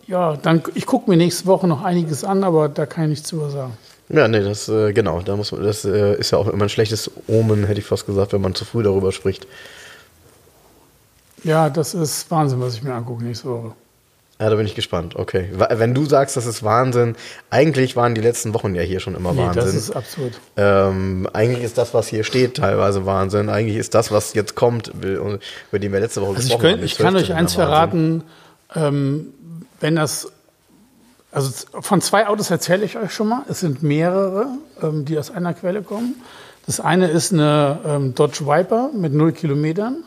ja, dann ich gucke mir nächste Woche noch einiges an, aber da kann ich nichts zu sagen. Ja, nee, das, äh, genau, da muss man, das äh, ist ja auch immer ein schlechtes Omen, hätte ich fast gesagt, wenn man zu früh darüber spricht. Ja, das ist Wahnsinn, was ich mir angucke nächste Woche. Ja, da bin ich gespannt. Okay. Wenn du sagst, das ist Wahnsinn, eigentlich waren die letzten Wochen ja hier schon immer Nee, das Wahnsinn. ist absurd. ähm, eigentlich ist das, was hier steht, teilweise Wahnsinn. Eigentlich ist das, was jetzt kommt, über den wir letzte Woche Also ich, gesprochen könnt, haben. ich kann 12. euch eins verraten, ähm, wenn das, also von zwei Autos erzähle ich euch schon mal. Es sind mehrere, ähm, die aus einer Quelle kommen. Das eine ist eine ähm, Dodge Viper mit 0 Kilometern.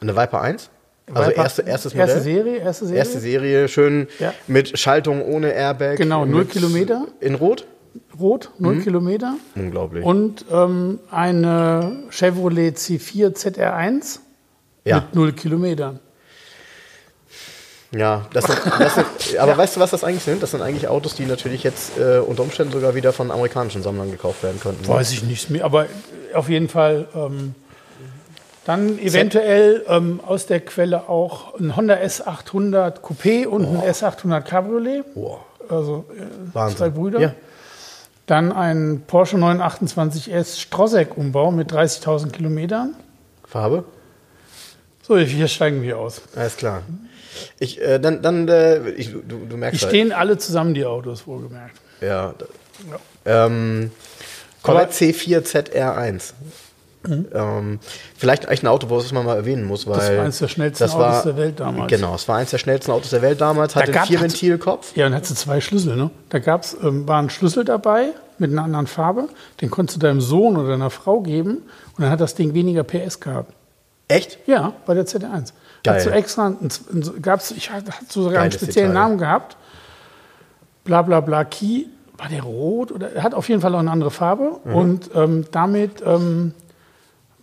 Eine Viper 1? Also Viper- erste, erstes Modell? Erste Serie, erste Serie. Erste Serie, schön Ja. mit Schaltung ohne Airbag. Genau, null mit- Kilometer. In Rot? Rot, 0 Mhm. Kilometer. Unglaublich. Und ähm, eine Chevrolet C4 ZR1 ja. mit 0 Kilometern. Ja, das sind, das sind, aber weißt du, was das eigentlich sind? Das sind eigentlich Autos, die natürlich jetzt äh, unter Umständen sogar wieder von amerikanischen Sammlern gekauft werden könnten. ne? Weiß ich nicht mehr, aber auf jeden Fall ähm, dann eventuell ähm, aus der Quelle auch ein Honda S800 Coupé und ein S800 Cabriolet, Boah, also äh, zwei Brüder. Ja. Dann ein Porsche 928S Strosek-Umbau mit 30.000 Kilometern. Farbe? So, hier steigen wir aus. Alles klar. Ich, äh, dann, dann äh, ich, du, du Die merkst halt. stehen alle zusammen, die Autos, wohlgemerkt. Ja. da- Ähm, Corvette C4 ZR1. Ähm, vielleicht eigentlich ein Auto, was man mal erwähnen muss, weil Mhm. Das war eines der schnellsten das Autos der Welt damals. Genau, es war eines der schnellsten Autos der Welt damals, hatte einen gab- Vierventilkopf. Ja, und hatte zwei Schlüssel. Ne? Da gab's, ähm, war ein Schlüssel dabei mit einer anderen Farbe. Den konntest du deinem Sohn oder deiner Frau geben. Und dann hat das Ding weniger PS gehabt. Echt? Ja, bei der ZR1. Geil. Hat so extra, ein, ein, gab's, ich hatte hat so sogar einen Geiles speziellen Detail. Namen gehabt. Bla bla bla Key. War der rot? Oder er hat auf jeden Fall auch eine andere Farbe. Mhm. Und ähm, damit ähm,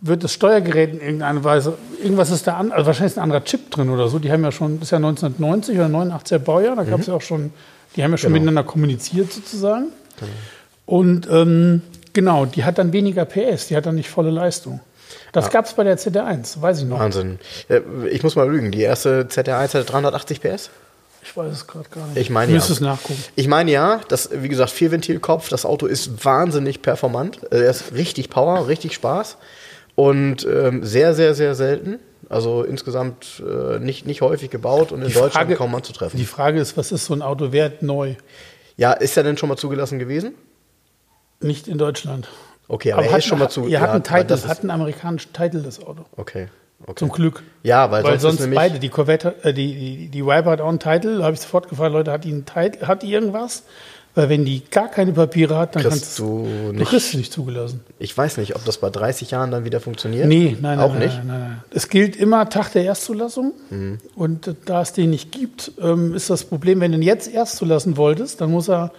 wird das Steuergerät in irgendeiner Weise, irgendwas ist da an, also wahrscheinlich ist ein anderer Chip drin oder so. Die haben ja schon, das ist ja 1990 oder 89er Baujahr, da gab es ja auch schon, die haben ja schon Mhm. Genau. miteinander kommuniziert sozusagen. Und ähm, genau, die hat dann weniger PS, die hat dann nicht volle Leistung. Das gab es bei der ZR1, weiß ich noch. Wahnsinn. Äh, Ich muss mal lügen, die erste ZR1 hatte 380 PS? Ich weiß es gerade gar nicht. Ich meine ja. es nachgucken. Ich meine ja, das, wie gesagt, Vierventilkopf, das Auto ist wahnsinnig performant. Äh, Er ist richtig Power, richtig Spaß und ähm, sehr, sehr, sehr selten. Also insgesamt äh, nicht, nicht häufig gebaut und in Die Deutschland Frage- kaum anzutreffen. Die Frage ist, was ist so ein Auto wert neu? Ja, ist er denn schon mal zugelassen gewesen? Nicht in Deutschland. Okay, aber, er hat, ist schon mal zu. Ihr aber Titel, das hat einen amerikanischen Titel, das Auto. Okay. okay. Zum Glück. Ja, weil, Weil sonst, sonst beide, die Corvette, äh, die, die, die Viper hat auch einen Titel. Da habe ich sofort gefragt, Leute, hat die einen Titel, hat die irgendwas? Weil wenn die gar keine Papiere hat, dann Kriegst kannst du du nicht- kriegst du nicht zugelassen. Ich weiß nicht, ob das bei 30 Jahren dann wieder funktioniert. Nee, nein, nein, Auch nein, nicht? Nein, nein, nein. Es gilt immer Tag der Erstzulassung. Mhm. Und äh, da es den nicht gibt, ähm, ist das Problem, wenn du ihn jetzt erst zulassen wolltest, dann muss er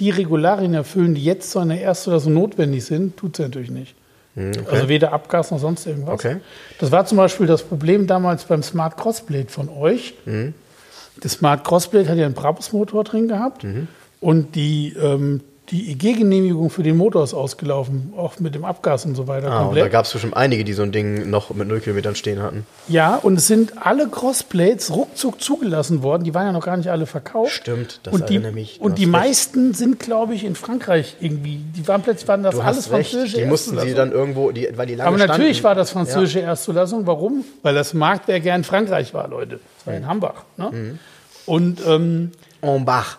die Regularien erfüllen, die jetzt zu einer Erstzulassung notwendig sind. Tut er natürlich nicht. Also weder Abgas noch sonst irgendwas. Okay. Das war zum Beispiel das Problem damals beim Smart Crossblade von euch. Mhm. Das Smart Crossblade hat ja einen Brabus-Motor drin gehabt. Mhm. Und die, ähm, die EG-Genehmigung für den Motor ist ausgelaufen, auch mit dem Abgas und so weiter Ah, und da komplett. gab es bestimmt einige, die so ein Ding noch mit 0 Kilometern stehen hatten. Ja, und es sind alle Crossblades ruckzuck zugelassen worden. Die waren ja noch gar nicht alle verkauft. Stimmt, das und die, erinnere mich. Und die recht. meisten sind, glaube ich, in Frankreich irgendwie. Die waren plötzlich waren das alles recht. französische Die mussten sie dann irgendwo, die, weil die lange Aber natürlich standen. war das französische Erstzulassung. Warum? Weil das Marktwerk ja in Frankreich war, Leute. Das war in Hambach. Ne? Mhm. Und ähm, En Bach.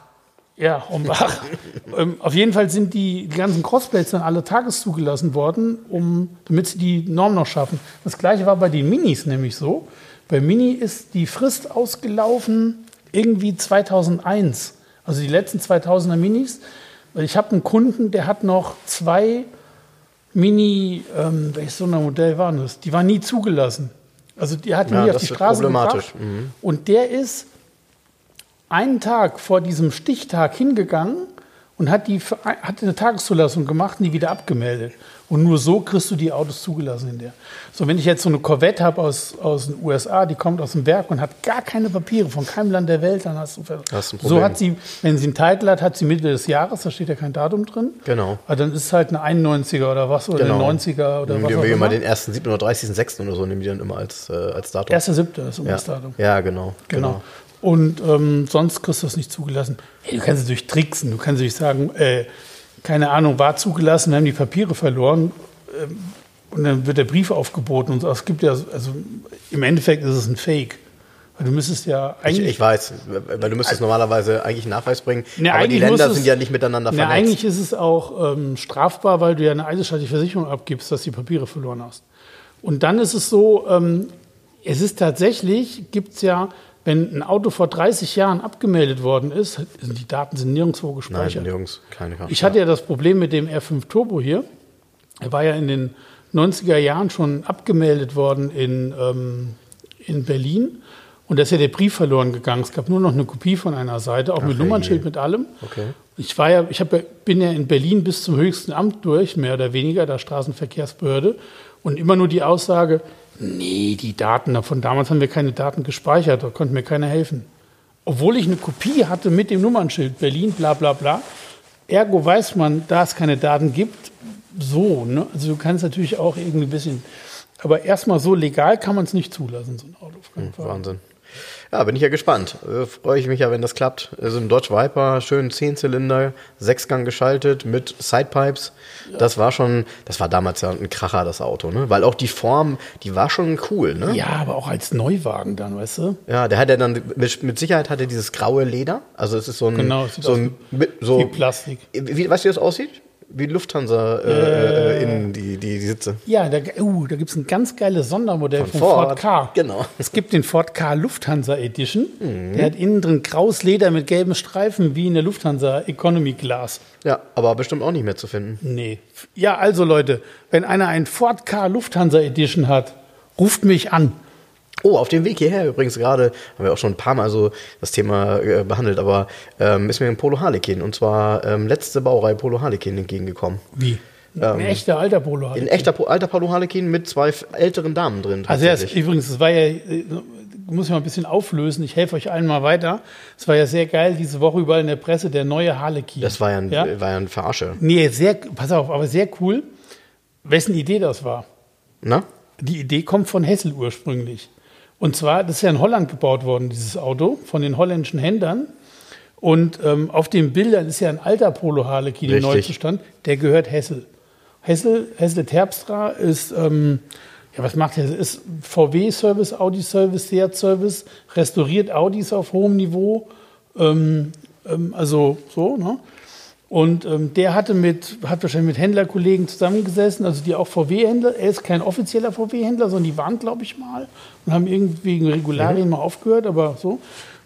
Ja, Hombach. ähm, auf jeden Fall sind die, die ganzen Crossblades dann alle Tages zugelassen worden, um, damit sie die Norm noch schaffen. Das gleiche war bei den Minis nämlich so. Bei Mini ist die Frist ausgelaufen irgendwie 2001. Also die letzten 2000er Minis. Ich habe einen Kunden, der hat noch zwei Mini, ähm, welches so ein Modell waren das? Die waren nie zugelassen. Also die hat Ja, nie auf die Straße problematisch. gebracht. Und der ist einen Tag vor diesem Stichtag hingegangen und hat, die, hatte eine Tageszulassung gemacht und die wieder abgemeldet. Und nur so kriegst du die Autos zugelassen in der. So, wenn ich jetzt so eine Corvette habe aus, aus den USA, die kommt aus dem Werk und hat gar keine Papiere von keinem Land der Welt, dann hast du, Hast ein so Problem. hat sie, wenn sie einen Titel hat, hat sie Mitte des Jahres, da steht ja kein Datum drin. Genau. Aber dann ist es halt eine 91er oder was, oder Genau. eine 90er oder was Nehmen wir immer den 1.7. oder 30.6. oder so, nehmen die dann immer als, äh, als Datum. Erster Siebte ist immer ja. das Datum. ja, genau. Genau. Und ähm, sonst kriegst du das nicht zugelassen. Hey, du kannst natürlich tricksen. Du kannst natürlich sagen, äh, keine Ahnung, war zugelassen, wir haben die Papiere verloren. Ähm, und dann wird der Brief aufgeboten und so. Es gibt ja, also im Endeffekt ist es ein Fake. Weil du müsstest ja Ich, eigentlich. ich weiß, weil du müsstest normalerweise eigentlich einen Nachweis bringen. Ne, aber die Länder es- sind ja nicht miteinander Na, vernetzt. eigentlich ist es auch ähm, strafbar, weil du ja eine eidesstattliche Versicherung abgibst, dass du die Papiere verloren hast. Und dann ist es so, ähm, es ist tatsächlich, gibt es ja, wenn ein Auto vor 30 Jahren abgemeldet worden ist, sind die Daten sind nirgendwo Nein, gespeichert. Jungs, keine Karte. Ich hatte ja das Problem mit dem R5 Turbo hier. Er war ja in den 90er Jahren schon abgemeldet worden in, ähm, in Berlin. Und da ist ja der Brief verloren gegangen. Es gab nur noch eine Kopie von einer Seite, auch mit Ach, Nummernschild, je. mit allem. Okay. Ich war ja, ich hab, bin ja in Berlin bis zum höchsten Amt durch, mehr oder weniger, der Straßenverkehrsbehörde. Und immer nur die Aussage, nee, die Daten, von damals haben wir keine Daten gespeichert, da konnte mir keiner helfen. Obwohl ich eine Kopie hatte mit dem Nummernschild Berlin, bla bla bla. Ergo weiß man, da es keine Daten gibt, so. Ne? Also du kannst natürlich auch irgendwie ein bisschen, aber erstmal so legal kann man es nicht zulassen, so ein Auto. Fall. Wahnsinn. Ja, bin ich ja gespannt. Äh, Freue ich mich ja, wenn das klappt. Also ein Dodge Viper, schön Zehnzylinder, Sechsgang geschaltet mit Sidepipes. Das war schon, das war damals ja ein Kracher, das Auto, ne? Weil auch die Form, die war schon cool, ne? Ja, aber auch als Neuwagen dann, weißt du? Ja, der hat ja dann, mit, mit Sicherheit hat er dieses graue Leder. Also es ist so ein, Genau, so ein, mit, so, Wie Plastik. wie, weißt du, wie das aussieht? Wie Lufthansa äh, äh, in die, die, die Sitze. Ja, da, uh, da gibt es ein ganz geiles Sondermodell von, Von Ford, Ford, K. genau. Es gibt den Ford K Lufthansa Edition. Der hat innen drin graues Leder mit gelben Streifen wie in der Lufthansa Economy Class. Ja, aber bestimmt auch nicht mehr zu finden. Nee. Ja, also Leute, wenn einer einen Ford K Lufthansa Edition hat, ruft mich an. Oh, auf dem Weg hierher übrigens gerade, haben wir auch schon ein paar Mal so das Thema äh, behandelt, aber ähm, ist mir ein Polo Harlequin und zwar ähm, letzte Baureihe Polo Harlequin entgegengekommen. Wie? ein echter alter Polo hat. Ein echter Po- alter Polo Harlequin mit zwei älteren Damen drin. Also es, tatsächlich. übrigens, es war ja, äh, muss ich mal ein bisschen auflösen, ich helfe euch allen mal weiter. Es war ja sehr geil, diese Woche überall in der Presse, der neue Harlequin. das war ja ein, Ja? war ja ein Verarsche. Nee, sehr, pass auf, aber sehr cool. Wessen Idee das war? Na? Die Idee kommt von Hessel ursprünglich. Und zwar, das ist ja in Holland gebaut worden, dieses Auto, von den holländischen Händlern. Und ähm, auf den Bildern ist ja ein alter Polo Harlequin im. Neuzustand, der gehört Hessel. Hessel, Hessel Terpstra ist, ähm, ja, was macht er? Ist VW-Service, Audi-Service, Seat-Service, restauriert Audis auf hohem Niveau. Ähm, ähm, also so, ne? Und ähm, der hatte mit, hat wahrscheinlich mit Händlerkollegen zusammengesessen, also die auch VW-Händler. Er ist kein offizieller VW-Händler, sondern die waren, glaube ich, mal und haben irgendwie wegen Regularien mal aufgehört, aber so.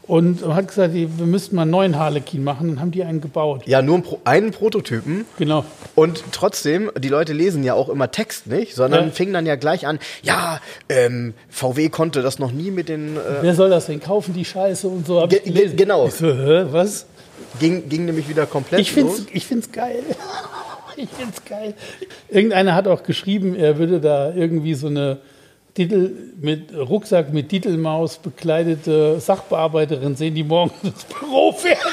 Und hat gesagt, wir müssten mal einen neuen Harlequin machen. Dann haben die einen gebaut. Ja, nur einen, Pro einen Prototypen. Genau. Und trotzdem, die Leute lesen ja auch immer Text nicht, sondern Ja. fingen dann ja gleich an, ja, ähm, VW konnte das noch nie mit den, äh, Wer soll das denn kaufen, die Scheiße und so? Ge- ge- genau. Ich so, hä, was? Ging, ging nämlich wieder komplett Ich find's, los. ich find's geil. Ich find's geil. Irgendeiner hat auch geschrieben, er würde da irgendwie so eine Titel mit Rucksack mit Titelmaus bekleidete Sachbearbeiterin sehen, die morgens ins Büro fährt.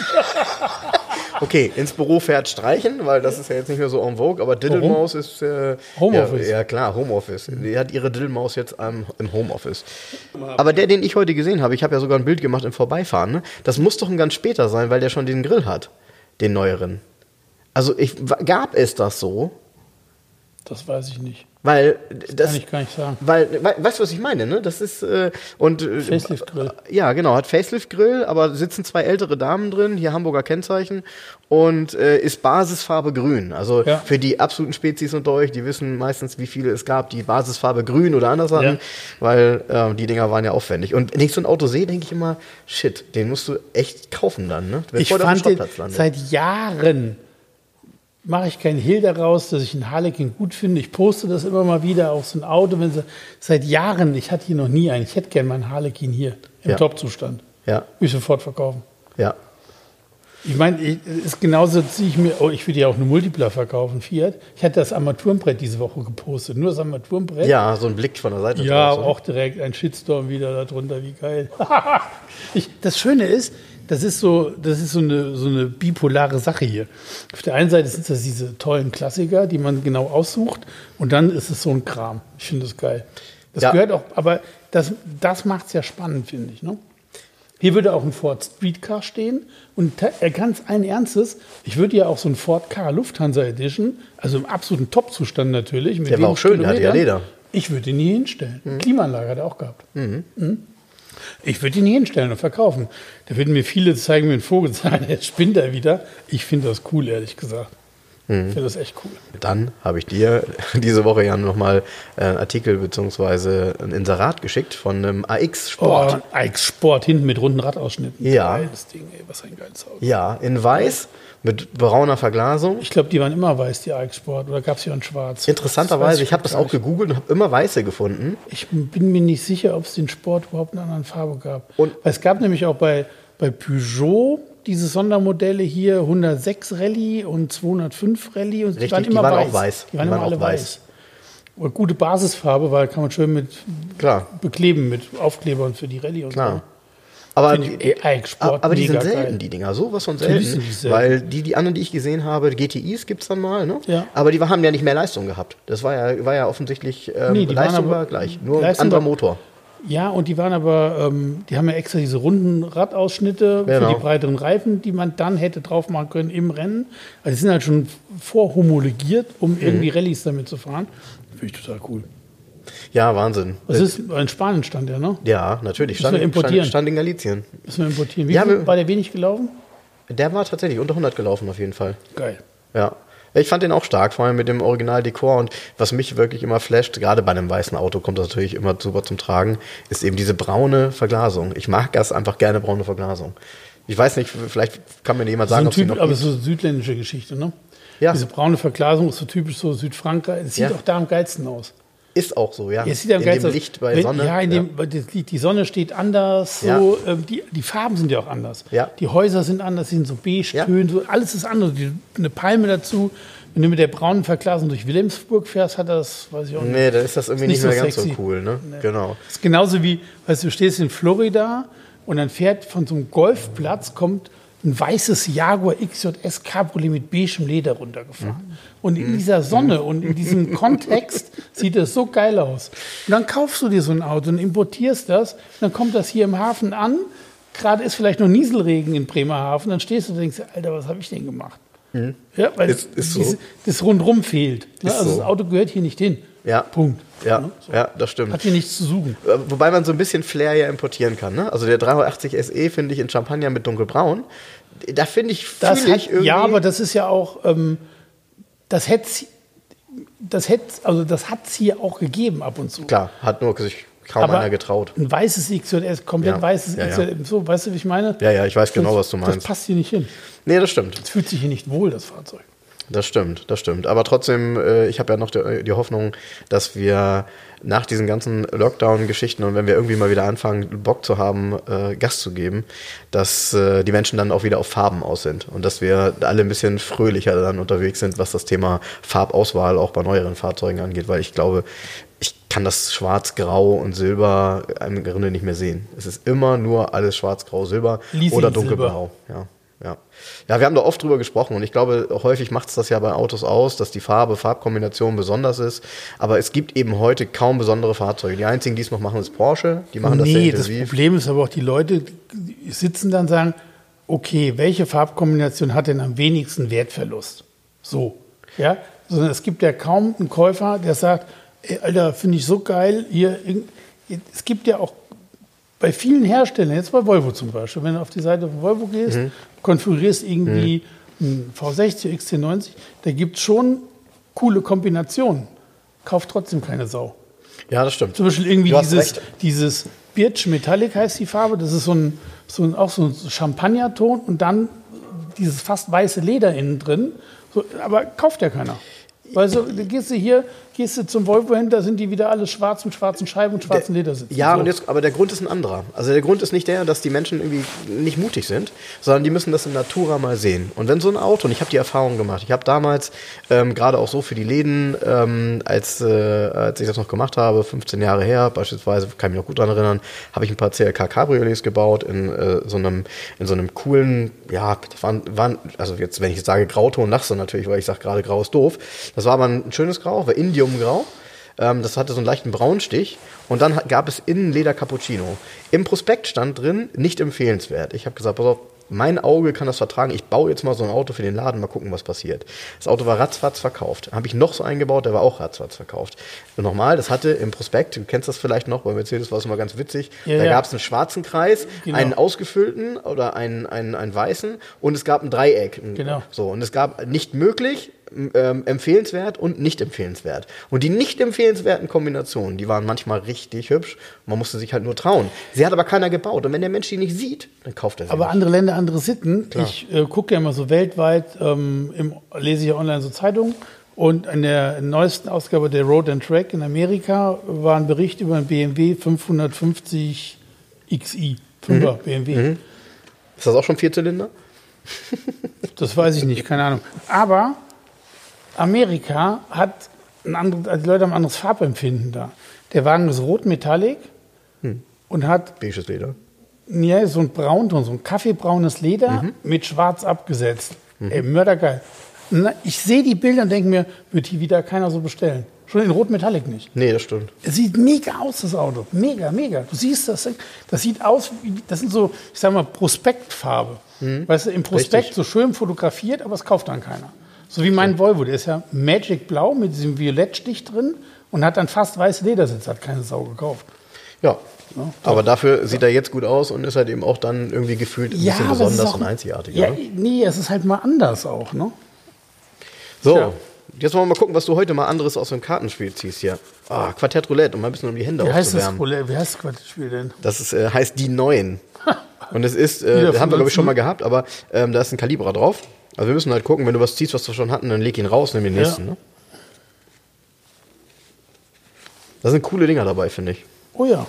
Okay, ins Büro fährt streichen, weil das ist ja jetzt nicht mehr so en vogue, aber Diddlemaus ist äh, Homeoffice. Ja, ja klar, Homeoffice. Die hat ihre Diddlemaus jetzt ähm, im Homeoffice. Aber der, den ich heute gesehen habe, ich habe ja sogar ein Bild gemacht im Vorbeifahren, ne? das muss doch ein ganz später sein, weil der schon den Grill hat, den neueren. Also ich, gab es das so? Das weiß ich nicht. Weil das, Kann ich gar nicht sagen. weil, we- weißt du, was ich meine, ne? Das ist äh, und äh, Facelift-Grill. Ja, genau, hat Facelift-Grill, aber sitzen zwei ältere Damen drin, hier Hamburger Kennzeichen und äh, ist Basisfarbe grün. Also Ja. für die absoluten Spezies unter euch, die wissen meistens, wie viele es gab, die Basisfarbe grün oder anders hatten, Ja. weil äh, die Dinger waren ja aufwendig. Und wenn ich so ein Auto sehe, denke ich immer, shit, den musst du echt kaufen dann, ne? Ich Bevor dem fand den, landet. seit Jahren mache ich keinen Hehl daraus, dass ich einen Harlequin gut finde. Ich poste das immer mal wieder auf so ein Auto. Wenn sie, seit Jahren, ich hatte hier noch nie einen. Ich hätte gerne meinen Harlequin hier im Ja. Top-Zustand. Ja, Will ich sofort verkaufen. ja. Ich meine, ist genauso ziehe ich mir, oh, ich würde ja auch eine Multipler verkaufen, Fiat. Ich hatte das Armaturenbrett diese Woche gepostet, nur das Armaturenbrett. Ja, so ein Blick von der Seite. Ja, drauf, auch direkt ein Shitstorm wieder darunter, wie geil. ich, das Schöne ist, das ist so, das ist so eine, so eine bipolare Sache hier. Auf der einen Seite sind das diese tollen Klassiker, die man genau aussucht, und dann ist es so ein Kram. Ich finde das geil. Das Ja. gehört auch, aber das, das macht es ja spannend, finde ich. Ne? Hier würde auch ein Ford Streetcar stehen und äh, ganz allen Ernstes, ich würde ja auch so ein Ford K Lufthansa Edition, also im absoluten Top-Zustand natürlich. Mit Der war auch schön, der hatte ja Leder. Ich würde ihn nie hinstellen. Klimaanlage hat er auch gehabt. Mhm. Ich würde ihn nie hinstellen und verkaufen. Da würden mir viele zeigen, mir einen Vogel sagen, jetzt spinnt er wieder. Ich finde das cool, ehrlich gesagt. Ich finde das echt cool. Dann habe ich dir diese Woche ja nochmal äh, einen Artikel bzw. ein Inserat geschickt von einem AX Sport. Oh, Ike Sport hinten mit runden Radausschnitten. Ja. Geiles Ding, ey, was ein geiles Auto. Ja, in weiß mit brauner Verglasung. Ich glaube, die waren immer weiß, die Ike Sport. Oder gab es hier in schwarz? Weiß Interessanterweise, ich habe das auch gegoogelt und habe immer weiße gefunden. Ich bin mir nicht sicher, ob es den Sport überhaupt in einer anderen Farbe gab. Und- Weil es gab nämlich auch bei, bei Peugeot diese Sondermodelle hier 106 Rallye und 205 Rallye und Richtig, die waren auch weiß. Die waren immer alle weiß. Und gute Basisfarbe, weil kann man schön mit Klar, bekleben mit Aufklebern für die Rallye und klar. Aber, Ike Sport, aber die sind selten, geil. die Dinger. Sowas von selten. die selten. Weil die, die anderen, die ich gesehen habe, GTIs gibt es dann mal, ne? Ja. Aber die haben ja nicht mehr Leistung gehabt. Das war ja, war ja offensichtlich, ähm, Nee, die Leistung aber- war gleich. Nur ein anderer Motor. Ja, und die waren aber, ähm, die haben ja extra diese runden Radausschnitte für Genau. die breiteren Reifen, die man dann hätte drauf machen können im Rennen. Also die sind halt schon vorhomologiert, um Mhm. irgendwie Rallyes damit zu fahren. Finde ich total cool. Ja, Wahnsinn. Das ist in Spanien stand der, ne? ja, natürlich. Müssen wir importieren. stand, stand in Galizien. Müssen wir importieren. Wie Ja, viel, war der wenig gelaufen? Der war tatsächlich unter 100 gelaufen auf jeden Fall. Geil. Ja. Ich fand den auch stark, vor allem mit dem Original-Dekor. Und was mich wirklich immer flasht, gerade bei einem weißen Auto kommt das natürlich immer super zum Tragen, ist eben diese braune Verglasung. Ich mag das einfach gerne, braune Verglasung. Ich weiß nicht, vielleicht kann mir jemand So sagen, ein ob sie typ, noch aber so südländische Geschichte, ne? Ja. Diese braune Verglasung ist so typisch so Südfrankreich. Es sieht Ja. auch da am geilsten aus. Ist auch so, ja. Es sieht in dem aus. Licht bei Wenn- Sonne. Ja, in dem, Licht- die Sonne steht anders. So, Ja. ähm, die, die Farben sind ja auch anders. Ja. Die Häuser sind anders, die sind so beige-tönen, so, alles ist anders. Die, eine Palme dazu. Wenn du mit der braunen Verglasung durch Wilhelmsburg fährst, hat das, weiß ich auch nicht. Nee, dann ist das irgendwie Ist nicht, nicht mehr so ganz so sexy. cool, ne? Genau. Das ist genauso wie, weißt du, du stehst in Florida und dann fährt von so einem Golfplatz kommt ein weißes Jaguar XJS Cabriolet mit beigem Leder runtergefahren. Und in dieser Sonne und in diesem Kontext sieht es so geil aus. Und dann kaufst du dir so ein Auto und importierst das, dann kommt das hier im Hafen an. Gerade ist vielleicht noch Nieselregen in Bremerhaven, dann stehst du und denkst, Alter, was habe ich denn gemacht? Ja, weil Mhm. Ist- ist so. diese- das rundrum fehlt. Ist Also so. das Auto gehört hier nicht hin. Ja. Punkt. Ja, Ne? So. ja, das stimmt. Hat hier nichts zu suchen. Äh, Wobei man so ein bisschen Flair ja importieren kann. Ne? Also der 380 SE finde ich in Champagner mit dunkelbraun. Da finde ich, Das hat, ich irgendwie. ja, aber das ist ja auch, ähm, das hätte das hätte, also das hat es hier auch gegeben ab und zu. Klar, hat nur sich kaum aber einer getraut. ein weißes XJS, komplett Ja, weißes ja, ja. XJS, so, weißt du, wie ich meine? Ja, ja, ich weiß genau, was du Das meinst. passt hier nicht hin. Nee, das stimmt. Es fühlt sich hier nicht wohl, das Fahrzeug. Das stimmt, das stimmt. Aber trotzdem, äh, ich habe ja noch die, Hoffnung, dass wir nach diesen ganzen Lockdown-Geschichten und wenn wir irgendwie mal wieder anfangen, Bock zu haben, äh, Gas zu geben, dass äh, die Menschen dann auch wieder auf Farben aus sind und dass wir alle ein bisschen fröhlicher dann unterwegs sind, was das Thema Farbauswahl auch bei neueren Fahrzeugen angeht, weil ich glaube, ich kann das Schwarz, Grau und Silber im Grunde nicht mehr sehen. Es ist immer nur alles Schwarz, Grau, Silber Leasing oder dunkelblau. Ja. Ja. ja, wir haben da oft drüber gesprochen und ich glaube, häufig macht es das ja bei Autos aus, dass die Farbe, Farbkombination besonders ist. Aber es gibt eben heute kaum besondere Fahrzeuge. Die einzigen, die es noch machen, ist Porsche. Die machen das sehr nee, das intensiv. Problem ist aber auch, die Leute sitzen dann und sagen, okay, welche Farbkombination hat denn am wenigsten Wertverlust? So, ja, sondern es gibt ja kaum einen Käufer, der sagt, ey, Alter, finde ich so geil, hier, es gibt ja auch bei vielen Herstellern, jetzt bei Volvo zum Beispiel, wenn du auf die Seite von Volvo gehst, Mhm. konfigurierst irgendwie einen V60, XC90, da gibt es schon coole Kombinationen. Kauft trotzdem keine Sau. Ja, das stimmt. Zum Beispiel irgendwie dieses, recht. dieses Birch Metallic heißt die Farbe. Das ist so ein, so ein, auch so ein Champagnerton und dann dieses fast weiße Leder innen drin. So, aber kauft ja keiner. Weil so, du gehst du hier, gehst du zum Volvo-Händler, sind die wieder alle schwarz mit schwarzen Scheiben und schwarzen Ledersitzen. Ja, so. und jetzt, aber der Grund ist ein anderer. Also der Grund ist nicht der, dass die Menschen irgendwie nicht mutig sind, sondern die müssen das in Natura mal sehen. Und wenn so ein Auto, und ich habe die Erfahrung gemacht, ich habe damals ähm, gerade auch so für die Läden, ähm, als, äh, als ich das noch gemacht habe, 15 Jahre her beispielsweise, kann ich mich noch gut daran erinnern, habe ich ein paar CLK Cabriolets gebaut in äh, so einem in so einem coolen, ja, das waren, waren also jetzt, wenn ich jetzt sage Grauton, lachst du natürlich, weil ich sage gerade Grau ist doof. Das war aber ein schönes Grau, war Indiumgrau. Ähm, das hatte so einen leichten Braunstich. Und dann gab es innen Leder Cappuccino. Im Prospekt stand drin, nicht empfehlenswert. Ich habe gesagt, pass auf, mein Auge kann das vertragen. Ich baue jetzt mal so ein Auto für den Laden, mal gucken, was passiert. Das Auto war ratzfatz verkauft. Habe ich noch so eingebaut, der war auch ratzfatz verkauft. Und nochmal, das hatte im Prospekt, du kennst das vielleicht noch, bei Mercedes war es immer ganz witzig, Ja, da ja. gab es einen schwarzen Kreis, Genau. einen ausgefüllten oder einen, einen, einen weißen und es gab ein Dreieck. Genau. So, und es gab nicht möglich, ähm, empfehlenswert und nicht empfehlenswert. Und die nicht empfehlenswerten Kombinationen, die waren manchmal richtig hübsch. Man musste sich halt nur trauen. Sie hat aber keiner gebaut. Und wenn der Mensch die nicht sieht, dann kauft er sie. Aber nicht. andere Länder, andere Sitten. Klar. Ich äh, gucke ja immer so weltweit, ähm, im, lese ich ja online so Zeitungen. Und in der neuesten Ausgabe der Road and Track in Amerika war ein Bericht über einen BMW 550 XI. 5er BMW. Ist das auch schon Vierzylinder? Das weiß ich nicht, keine Ahnung. Aber Amerika hat ein anderes, also die Leute haben ein anderes Farbempfinden da. Der Wagen ist rot Metallic und hat Beiges Leder. ja, so ein Braunton, so ein kaffeebraunes Leder mit schwarz abgesetzt. Ey, mördergeil. Ich sehe die Bilder und denke mir, wird hier wieder keiner so bestellen. Schon in Rot Metallic nicht. Nee, das stimmt. Es sieht mega aus, das Auto. Mega, mega. Du siehst das. Das sieht aus, wie, das sind so, ich sag mal, Prospektfarbe. Weißt du, im Prospekt Richtig. so schön fotografiert, aber es kauft dann keiner. So wie mein Volvo, der ist ja Magic Blau mit diesem Violettstich drin und hat dann fast weiße Ledersitz, hat keine Sau gekauft. Ja. aber dafür sieht er jetzt gut aus und ist halt eben auch dann irgendwie gefühlt ein bisschen es ist besonders auch- und einzigartig. Ja, oder? nee, es ist halt mal anders auch, ne? So, Tja. jetzt wollen wir mal gucken, was du heute mal anderes aus dem Kartenspiel ziehst hier. Ah, Quartett Roulette, um mal ein bisschen um die Hände Wie heißt das. Roulette- wie heißt das Quartettspiel denn? Das ist, äh, heißt die Neuen. Und es ist, äh, haben wir glaube ich schon mal gehabt, aber ähm, da ist ein Kalibra drauf. Also wir müssen halt gucken, wenn du was ziehst, was wir schon hatten, dann leg ihn raus, nimm den Ja. nächsten. Ne? Da sind coole Dinger dabei, finde ich. Oh ja,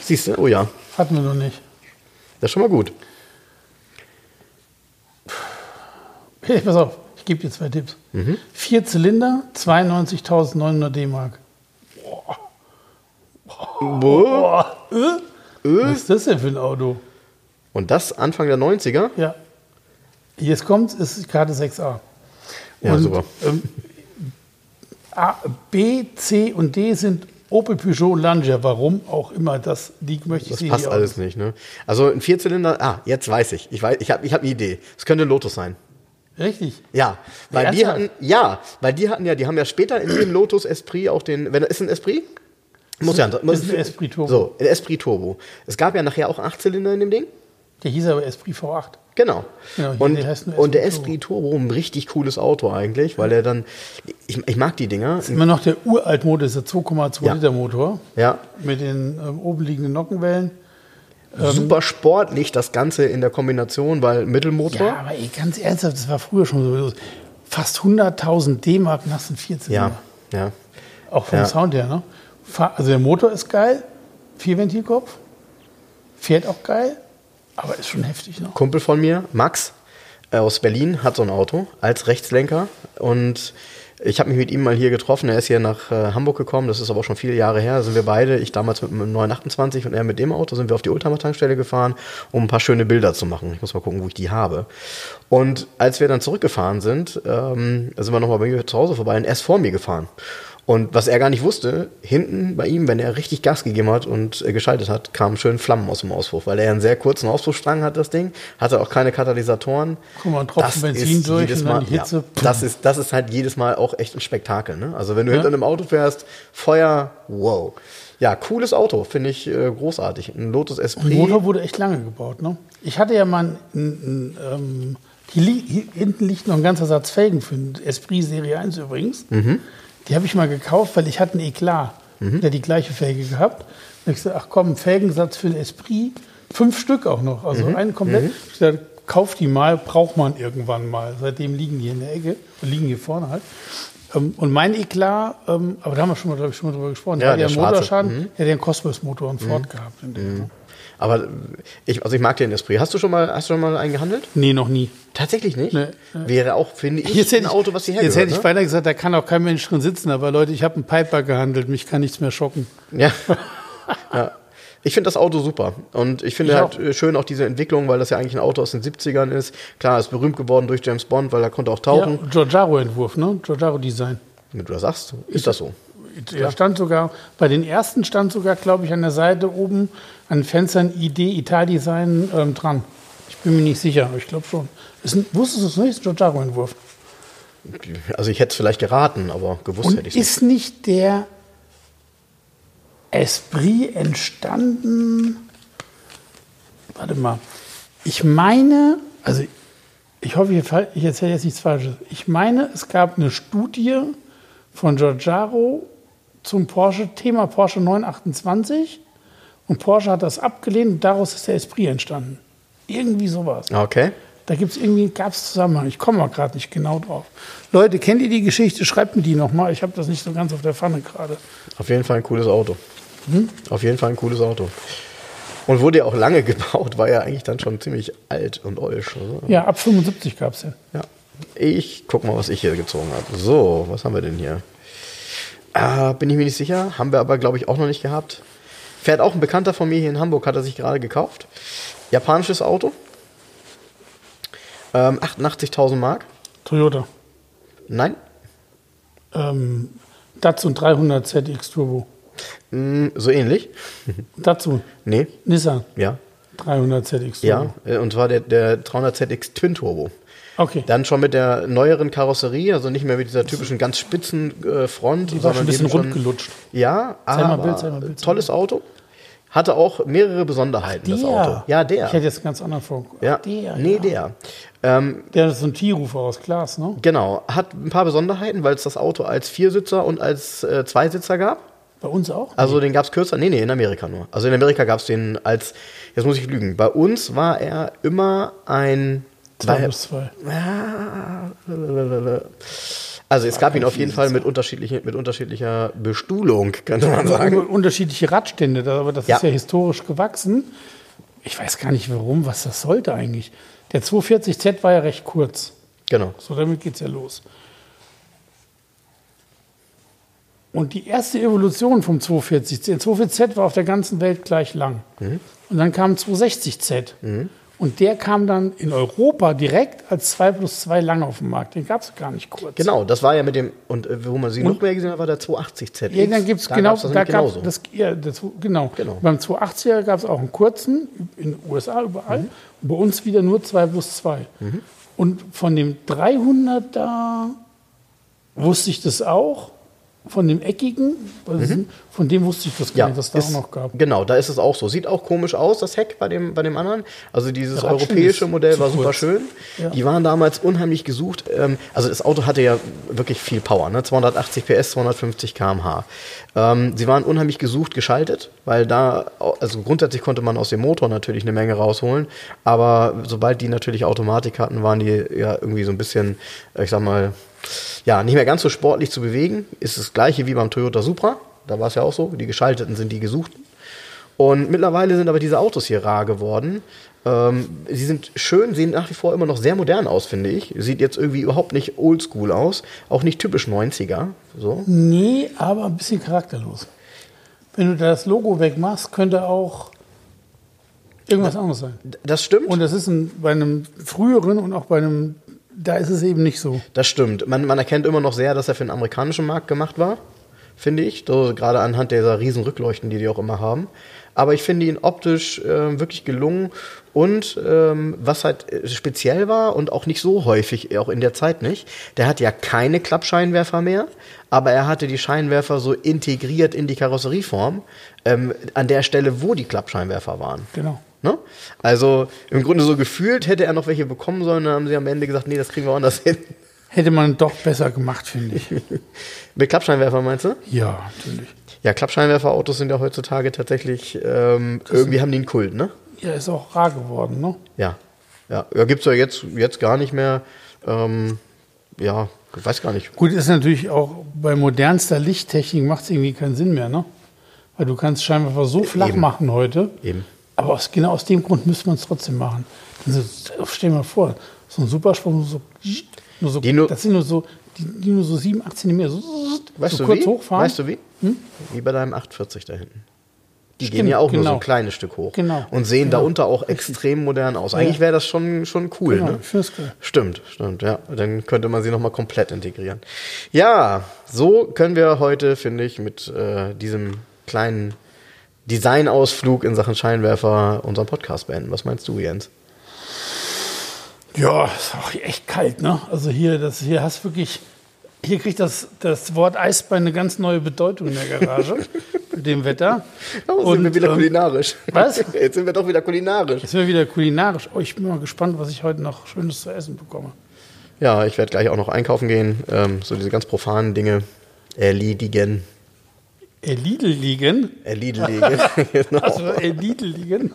Siehst du? Oh ja, hatten wir noch nicht. das ist schon mal gut. Hey, pass auf, ich gebe dir zwei Tipps. Mhm. Vier Zylinder, 92.900 D-Mark. Boah. Äh? Was ist das denn für ein Auto? Und das Anfang der 90er? Ja. Jetzt kommt, ist die Karte 6a. Ja, und, super. Ähm, A, B, C und D sind Opel Peugeot Lancia. Warum auch immer, das liegt, möchte ich Das sehen. passt alles Autos. nicht, ne? Also ein Vierzylinder, ah, jetzt weiß ich. Ich, weiß, ich habe ich hab eine Idee. Es könnte ein Lotus sein. Richtig. Ja, weil die hatten, ja, weil die hatten ja, die haben ja später in dem Lotus Esprit auch den, wenn ist ein Esprit? Muss ja, muss, ist ein Esprit Turbo. So, ein Esprit Turbo. Es gab ja nachher auch Achtzylinder in dem Ding. Der hieß aber Esprit V8. Genau. Genau, und, und der Esprit Turbo, ein richtig cooles Auto eigentlich, weil er dann, ich, ich mag die Dinger. Immer noch der uralt Motor, ist der 2,2 Ja. Liter Motor Ja, mit den ähm, oben liegenden Nockenwellen. super sportlich das Ganze in der Kombination, weil Mittelmotor. Ja, aber ey, ganz ernsthaft, das war früher schon so. Fast 100.000 D-Mark nach den 14 Ja, ja. Auch vom Ja. Sound her, ne? Also der Motor ist geil, Vierventilkopf, fährt auch geil, aber ist schon heftig, ne? Kumpel von mir, Max äh, aus Berlin, hat so ein Auto als Rechtslenker und ich habe mich mit ihm mal hier getroffen. Er ist hier nach äh, Hamburg gekommen, das ist aber auch schon viele Jahre her. Da sind wir beide, ich damals mit einem 928 und er mit dem Auto, sind wir auf die Ultramar-Tankstelle gefahren, um ein paar schöne Bilder zu machen. Ich muss mal gucken, wo ich die habe. Und als wir dann zurückgefahren sind, ähm, sind wir nochmal bei mir zu Hause vorbei und er ist vor mir gefahren. Und was er gar nicht wusste, hinten bei ihm, wenn er richtig Gas gegeben hat und äh, geschaltet hat, kamen schön Flammen aus dem Auspuff, weil er einen sehr kurzen Auspuffstrang hat, das Ding, hatte auch keine Katalysatoren. Guck mal, ein Tropfen Benzin ist durch jedes und dann Mal, die Hitze. Ja, das, ist, das ist halt jedes Mal auch echt ein Spektakel. Ne? Also wenn du Ja. hinter einem Auto fährst, Feuer, wow. Ja, cooles Auto, finde ich äh, großartig. Ein Lotus Der Esprit. Motor wurde echt lange gebaut, ne? Ich hatte ja mal einen, einen, ähm, hier, hier hinten liegt noch ein ganzer Satz Felgen für den Esprit Serie 1 übrigens. Mhm. Die habe ich mal gekauft, weil ich hatte einen Eklat, der die gleiche Felge gehabt. Und ich gesagt, ach komm, Felgensatz für den Esprit, fünf Stück auch noch, also Mhm. einen komplett. Ich gesagt, kauf die mal, braucht man irgendwann mal. Seitdem liegen die in der Ecke und liegen hier vorne halt. Ähm, und mein Eklat, ähm, aber da haben wir schon mal, glaube ich, schon mal drüber gesprochen, Ja, der der hat ja schwarze. Mhm. Motorschaden, der hat ja einen Cosmos-Motor und Ford gehabt. In dem. Aber ich, also ich mag den Esprit. Hast du schon mal, hast du schon mal einen gehandelt? Nee, noch nie. Tatsächlich nicht? Nee. Wäre auch, finde ich, Jetzt ein ich, Auto, was hierher jetzt hätte ich ne? weiter gesagt, da kann auch kein Mensch drin sitzen, aber Leute, ich habe einen Piper gehandelt, mich kann nichts mehr schocken. Ja. ja. Ich finde das Auto super. Und ich finde Ich halt auch. äh, schön auch diese Entwicklung, weil das ja eigentlich ein Auto aus den 70ern ist. Klar, ist berühmt geworden durch James Bond, weil er konnte auch Ja, tauchen. Giorgiaro-Entwurf, ne? Giorgiaro-Design. Wenn du das sagst, ist das so. Da stand sogar, bei den ersten stand sogar, glaube ich, an der Seite oben an Fenstern ID Italdesign ähm, dran. Ich bin mir nicht sicher, aber ich glaube schon. Ist ein, wusstest du es nicht? Giorgiaro-Entwurf. Also ich hätte es vielleicht geraten, aber gewusst Und hätte ich es nicht. ist nicht der Esprit entstanden? Warte mal. Ich meine, also ich hoffe, ich erzähle jetzt nichts Falsches. Ich meine, es gab eine Studie von Giorgiaro zum Porsche, Thema Porsche 928 und Porsche hat das abgelehnt und daraus ist der Esprit entstanden. Irgendwie sowas. Okay. Da gibt es irgendwie, gab es Zusammenhang. Ich komme mal gerade nicht genau drauf. Leute, kennt ihr die Geschichte? Schreibt mir die nochmal. Ich habe das nicht so ganz auf der Pfanne gerade. Auf jeden Fall ein cooles Auto. Hm? Auf jeden Fall ein cooles Auto. Und wurde ja auch lange gebaut, war ja eigentlich dann schon ziemlich alt und olsch. Also, Ja, ab 75 gab es den. ja. Ich guck mal, was ich hier gezogen habe. So, was haben wir denn hier? Äh, bin ich mir nicht sicher. Haben wir aber, glaube ich, auch noch nicht gehabt. Fährt auch ein Bekannter von mir hier in Hamburg, hat er sich gerade gekauft. Japanisches Auto. Ähm, 88.000 Mark. Toyota. Nein. Ähm, Datsun 300 ZX Turbo. Mm, so ähnlich. Datsun. Nee. Nissan Ja. 300 ZX Turbo. Ja. äh, Und zwar der, der 300ZX Twin Turbo. Okay. Dann schon mit der neueren Karosserie, also nicht mehr mit dieser typischen ganz spitzen äh, Front, Die war schon ein bisschen eben schon- rund gelutscht. Ja, Zeig aber Bild, zeig Bild, tolles Auto. Hatte auch mehrere Besonderheiten, das Auto. Ja, der. Ich hätte jetzt einen ganz anderen vor. ja. Der, nee, ja. der. Ähm, Der ist so ein T-Rufer aus Glas, ne? genau. Hat ein paar Besonderheiten, weil es das Auto als Viersitzer und als äh, Zweisitzer gab. Bei uns auch? Also den gab es kürzer. Nee, nee, in Amerika nur. Also in Amerika gab es den als, jetzt muss ich lügen, bei uns war er immer ein. Zwei plus zwei. Also es gab ihn auf jeden Fall mit, unterschiedlichen, mit unterschiedlicher Bestuhlung, könnte man sagen. Unterschiedliche Radstände, aber das Ja. ist ja historisch gewachsen. Ich weiß gar nicht warum, was das sollte eigentlich. Der 240Z war ja recht kurz. Genau. So, damit geht's ja los. Und die erste Evolution vom 240Z, der 240Z war auf der ganzen Welt gleich lang. Und dann kam 260Z. Und der kam dann in Europa direkt als 2 plus 2 lang auf den Markt. Den gab es gar nicht kurz. Genau, das war ja mit dem, und äh, wo man sie noch mehr gesehen hat, war der 280 ZX. Ja, dann gibt es Da genau, das da gab das, ja, das, genau. Genau. Beim 280er gab es auch einen kurzen, in den USA überall. Mhm. Und bei uns wieder nur 2 plus 2. Und von dem 300er wusste ich das auch. Von dem eckigen, was denn- von dem wusste ich das gar Mhm. ja, nicht, dass da ist, auch noch gab. Genau, da ist es auch so. Sieht auch komisch aus, das Heck bei dem, bei dem anderen. Also dieses Radstand europäische Modell war super kurz. schön. Ja. Die waren damals unheimlich gesucht. Ähm, also das Auto hatte ja wirklich viel Power, ne? 280 PS, 250 km/h. Ähm, sie waren unheimlich gesucht geschaltet, weil da, also grundsätzlich konnte man aus dem Motor natürlich eine Menge rausholen, aber sobald die natürlich Automatik hatten, waren die ja irgendwie so ein bisschen, äh, ich sag mal, ja, nicht mehr ganz so sportlich zu bewegen. Ist das gleiche wie beim Toyota Supra. Da war es ja auch so. Die geschalteten sind die gesuchten. Und mittlerweile sind aber diese Autos hier rar geworden. Ähm, sie sind schön, sehen nach wie vor immer noch sehr modern aus, finde ich. Sieht jetzt irgendwie überhaupt nicht oldschool aus. Auch nicht typisch 90er. So. Nee, aber ein bisschen charakterlos. Wenn du das Logo wegmachst, könnte auch irgendwas anderes sein. Das stimmt. Und das ist ein, bei einem früheren und auch bei einem, da ist es eben nicht so. Das stimmt. Man, man erkennt immer noch sehr, dass er für den amerikanischen Markt gemacht war, finde ich. So, gerade anhand dieser riesen Rückleuchten, die die auch immer haben. Aber ich finde ihn optisch äh, wirklich gelungen. Und ähm, was halt äh, speziell war und auch nicht so häufig, auch in der Zeit nicht, der hat ja keine Klappscheinwerfer mehr, aber er hatte die Scheinwerfer so integriert in die Karosserieform, ähm, an der Stelle, wo die Klappscheinwerfer waren. Genau. Ne? Also im Grunde so gefühlt hätte er noch welche bekommen sollen, dann haben sie am Ende gesagt, nee, das kriegen wir anders hin. Hätte man doch besser gemacht, finde ich. Mit Klappscheinwerfer meinst du? Ja, natürlich. Ja, Klappscheinwerferautos sind ja heutzutage tatsächlich, ähm, irgendwie haben die einen Kult, ne? Ja, ist auch rar geworden, ne? Ja. Ja, ja gibt's ja jetzt, jetzt gar nicht mehr. Ähm, ja, weiß gar nicht. Gut, ist natürlich auch bei modernster Lichttechnik macht es irgendwie keinen Sinn mehr, ne? Weil du kannst Scheinwerfer so flach Eben. machen heute. Eben. Aber aus, genau aus dem Grund müsste man es trotzdem machen. Also, stell dir mal vor, so ein Supersprung, so, nur so, nur- das sind nur so, die, die nur so 7, 8 Zentimeter, so, Weißt so du kurz wie? hochfahren. Weißt du wie? Wie bei deinem 840 da hinten. Die gehen Stimmt, ja auch nur so genau. ein kleines Stück hoch. Genau. Und sehen Genau. darunter auch extrem modern aus. Eigentlich wäre das schon, schon cool. Genau, ne? cool. Stimmt, stimmt, ja. Dann könnte man sie nochmal komplett integrieren. Ja, so können wir heute, finde ich, mit äh, diesem kleinen Designausflug in Sachen Scheinwerfer unseren Podcast beenden. Was meinst du, Jens? Ja, ist auch echt kalt, ne? Also hier, das, hier hast wirklich, hier kriegt das, das Wort Eisbein eine ganz neue Bedeutung in der Garage mit dem Wetter. Oh, sind wir wieder ähm, kulinarisch. was? Jetzt sind wir doch wieder kulinarisch. Jetzt sind wir wieder kulinarisch. Oh, ich bin mal gespannt, was ich heute noch Schönes zu essen bekomme. Ja, ich werde gleich auch noch einkaufen gehen. Ähm, so diese ganz profanen Dinge erledigen. El Lidl liegen. Erledigen. genau. Also El Lidl liegen.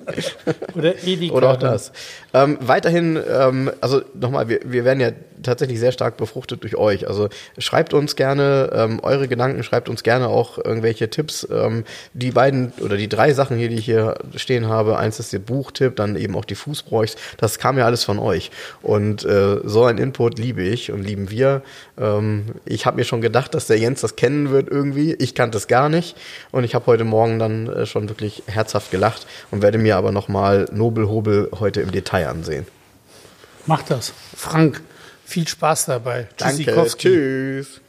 Oder Edeka. Oder auch das. Ähm, weiterhin, ähm, also nochmal, wir, wir werden ja tatsächlich sehr stark befruchtet durch euch. Also schreibt uns gerne ähm, eure Gedanken, schreibt uns gerne auch irgendwelche Tipps. Ähm, die beiden oder die drei Sachen hier, die ich hier stehen habe, eins ist der Buchtipp, dann eben auch die Fußbräuchs, das kam ja alles von euch. Und äh, so ein Input liebe ich und lieben wir. Ähm, ich habe mir schon gedacht, dass der Jens das kennen wird irgendwie. Ich kannte es gar nicht. Und ich habe heute Morgen dann äh, schon wirklich herzhaft gelacht und werde mir aber nochmal Nobelhobel heute im Detail ansehen. Mach das. Frank, viel Spaß dabei. Danke, tschüss.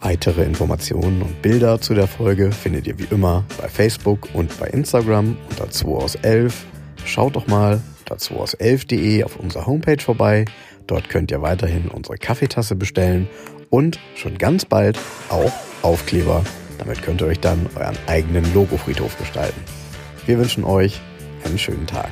Weitere Informationen und Bilder zu der Folge findet ihr wie immer bei Facebook und bei Instagram unter 2 aus 11. Schaut doch mal unter 2 aus 11.de auf unserer Homepage vorbei. Dort könnt ihr weiterhin unsere Kaffeetasse bestellen und schon ganz bald auch Aufkleber. Damit könnt ihr euch dann euren eigenen Logofriedhof gestalten. Wir wünschen euch einen schönen Tag.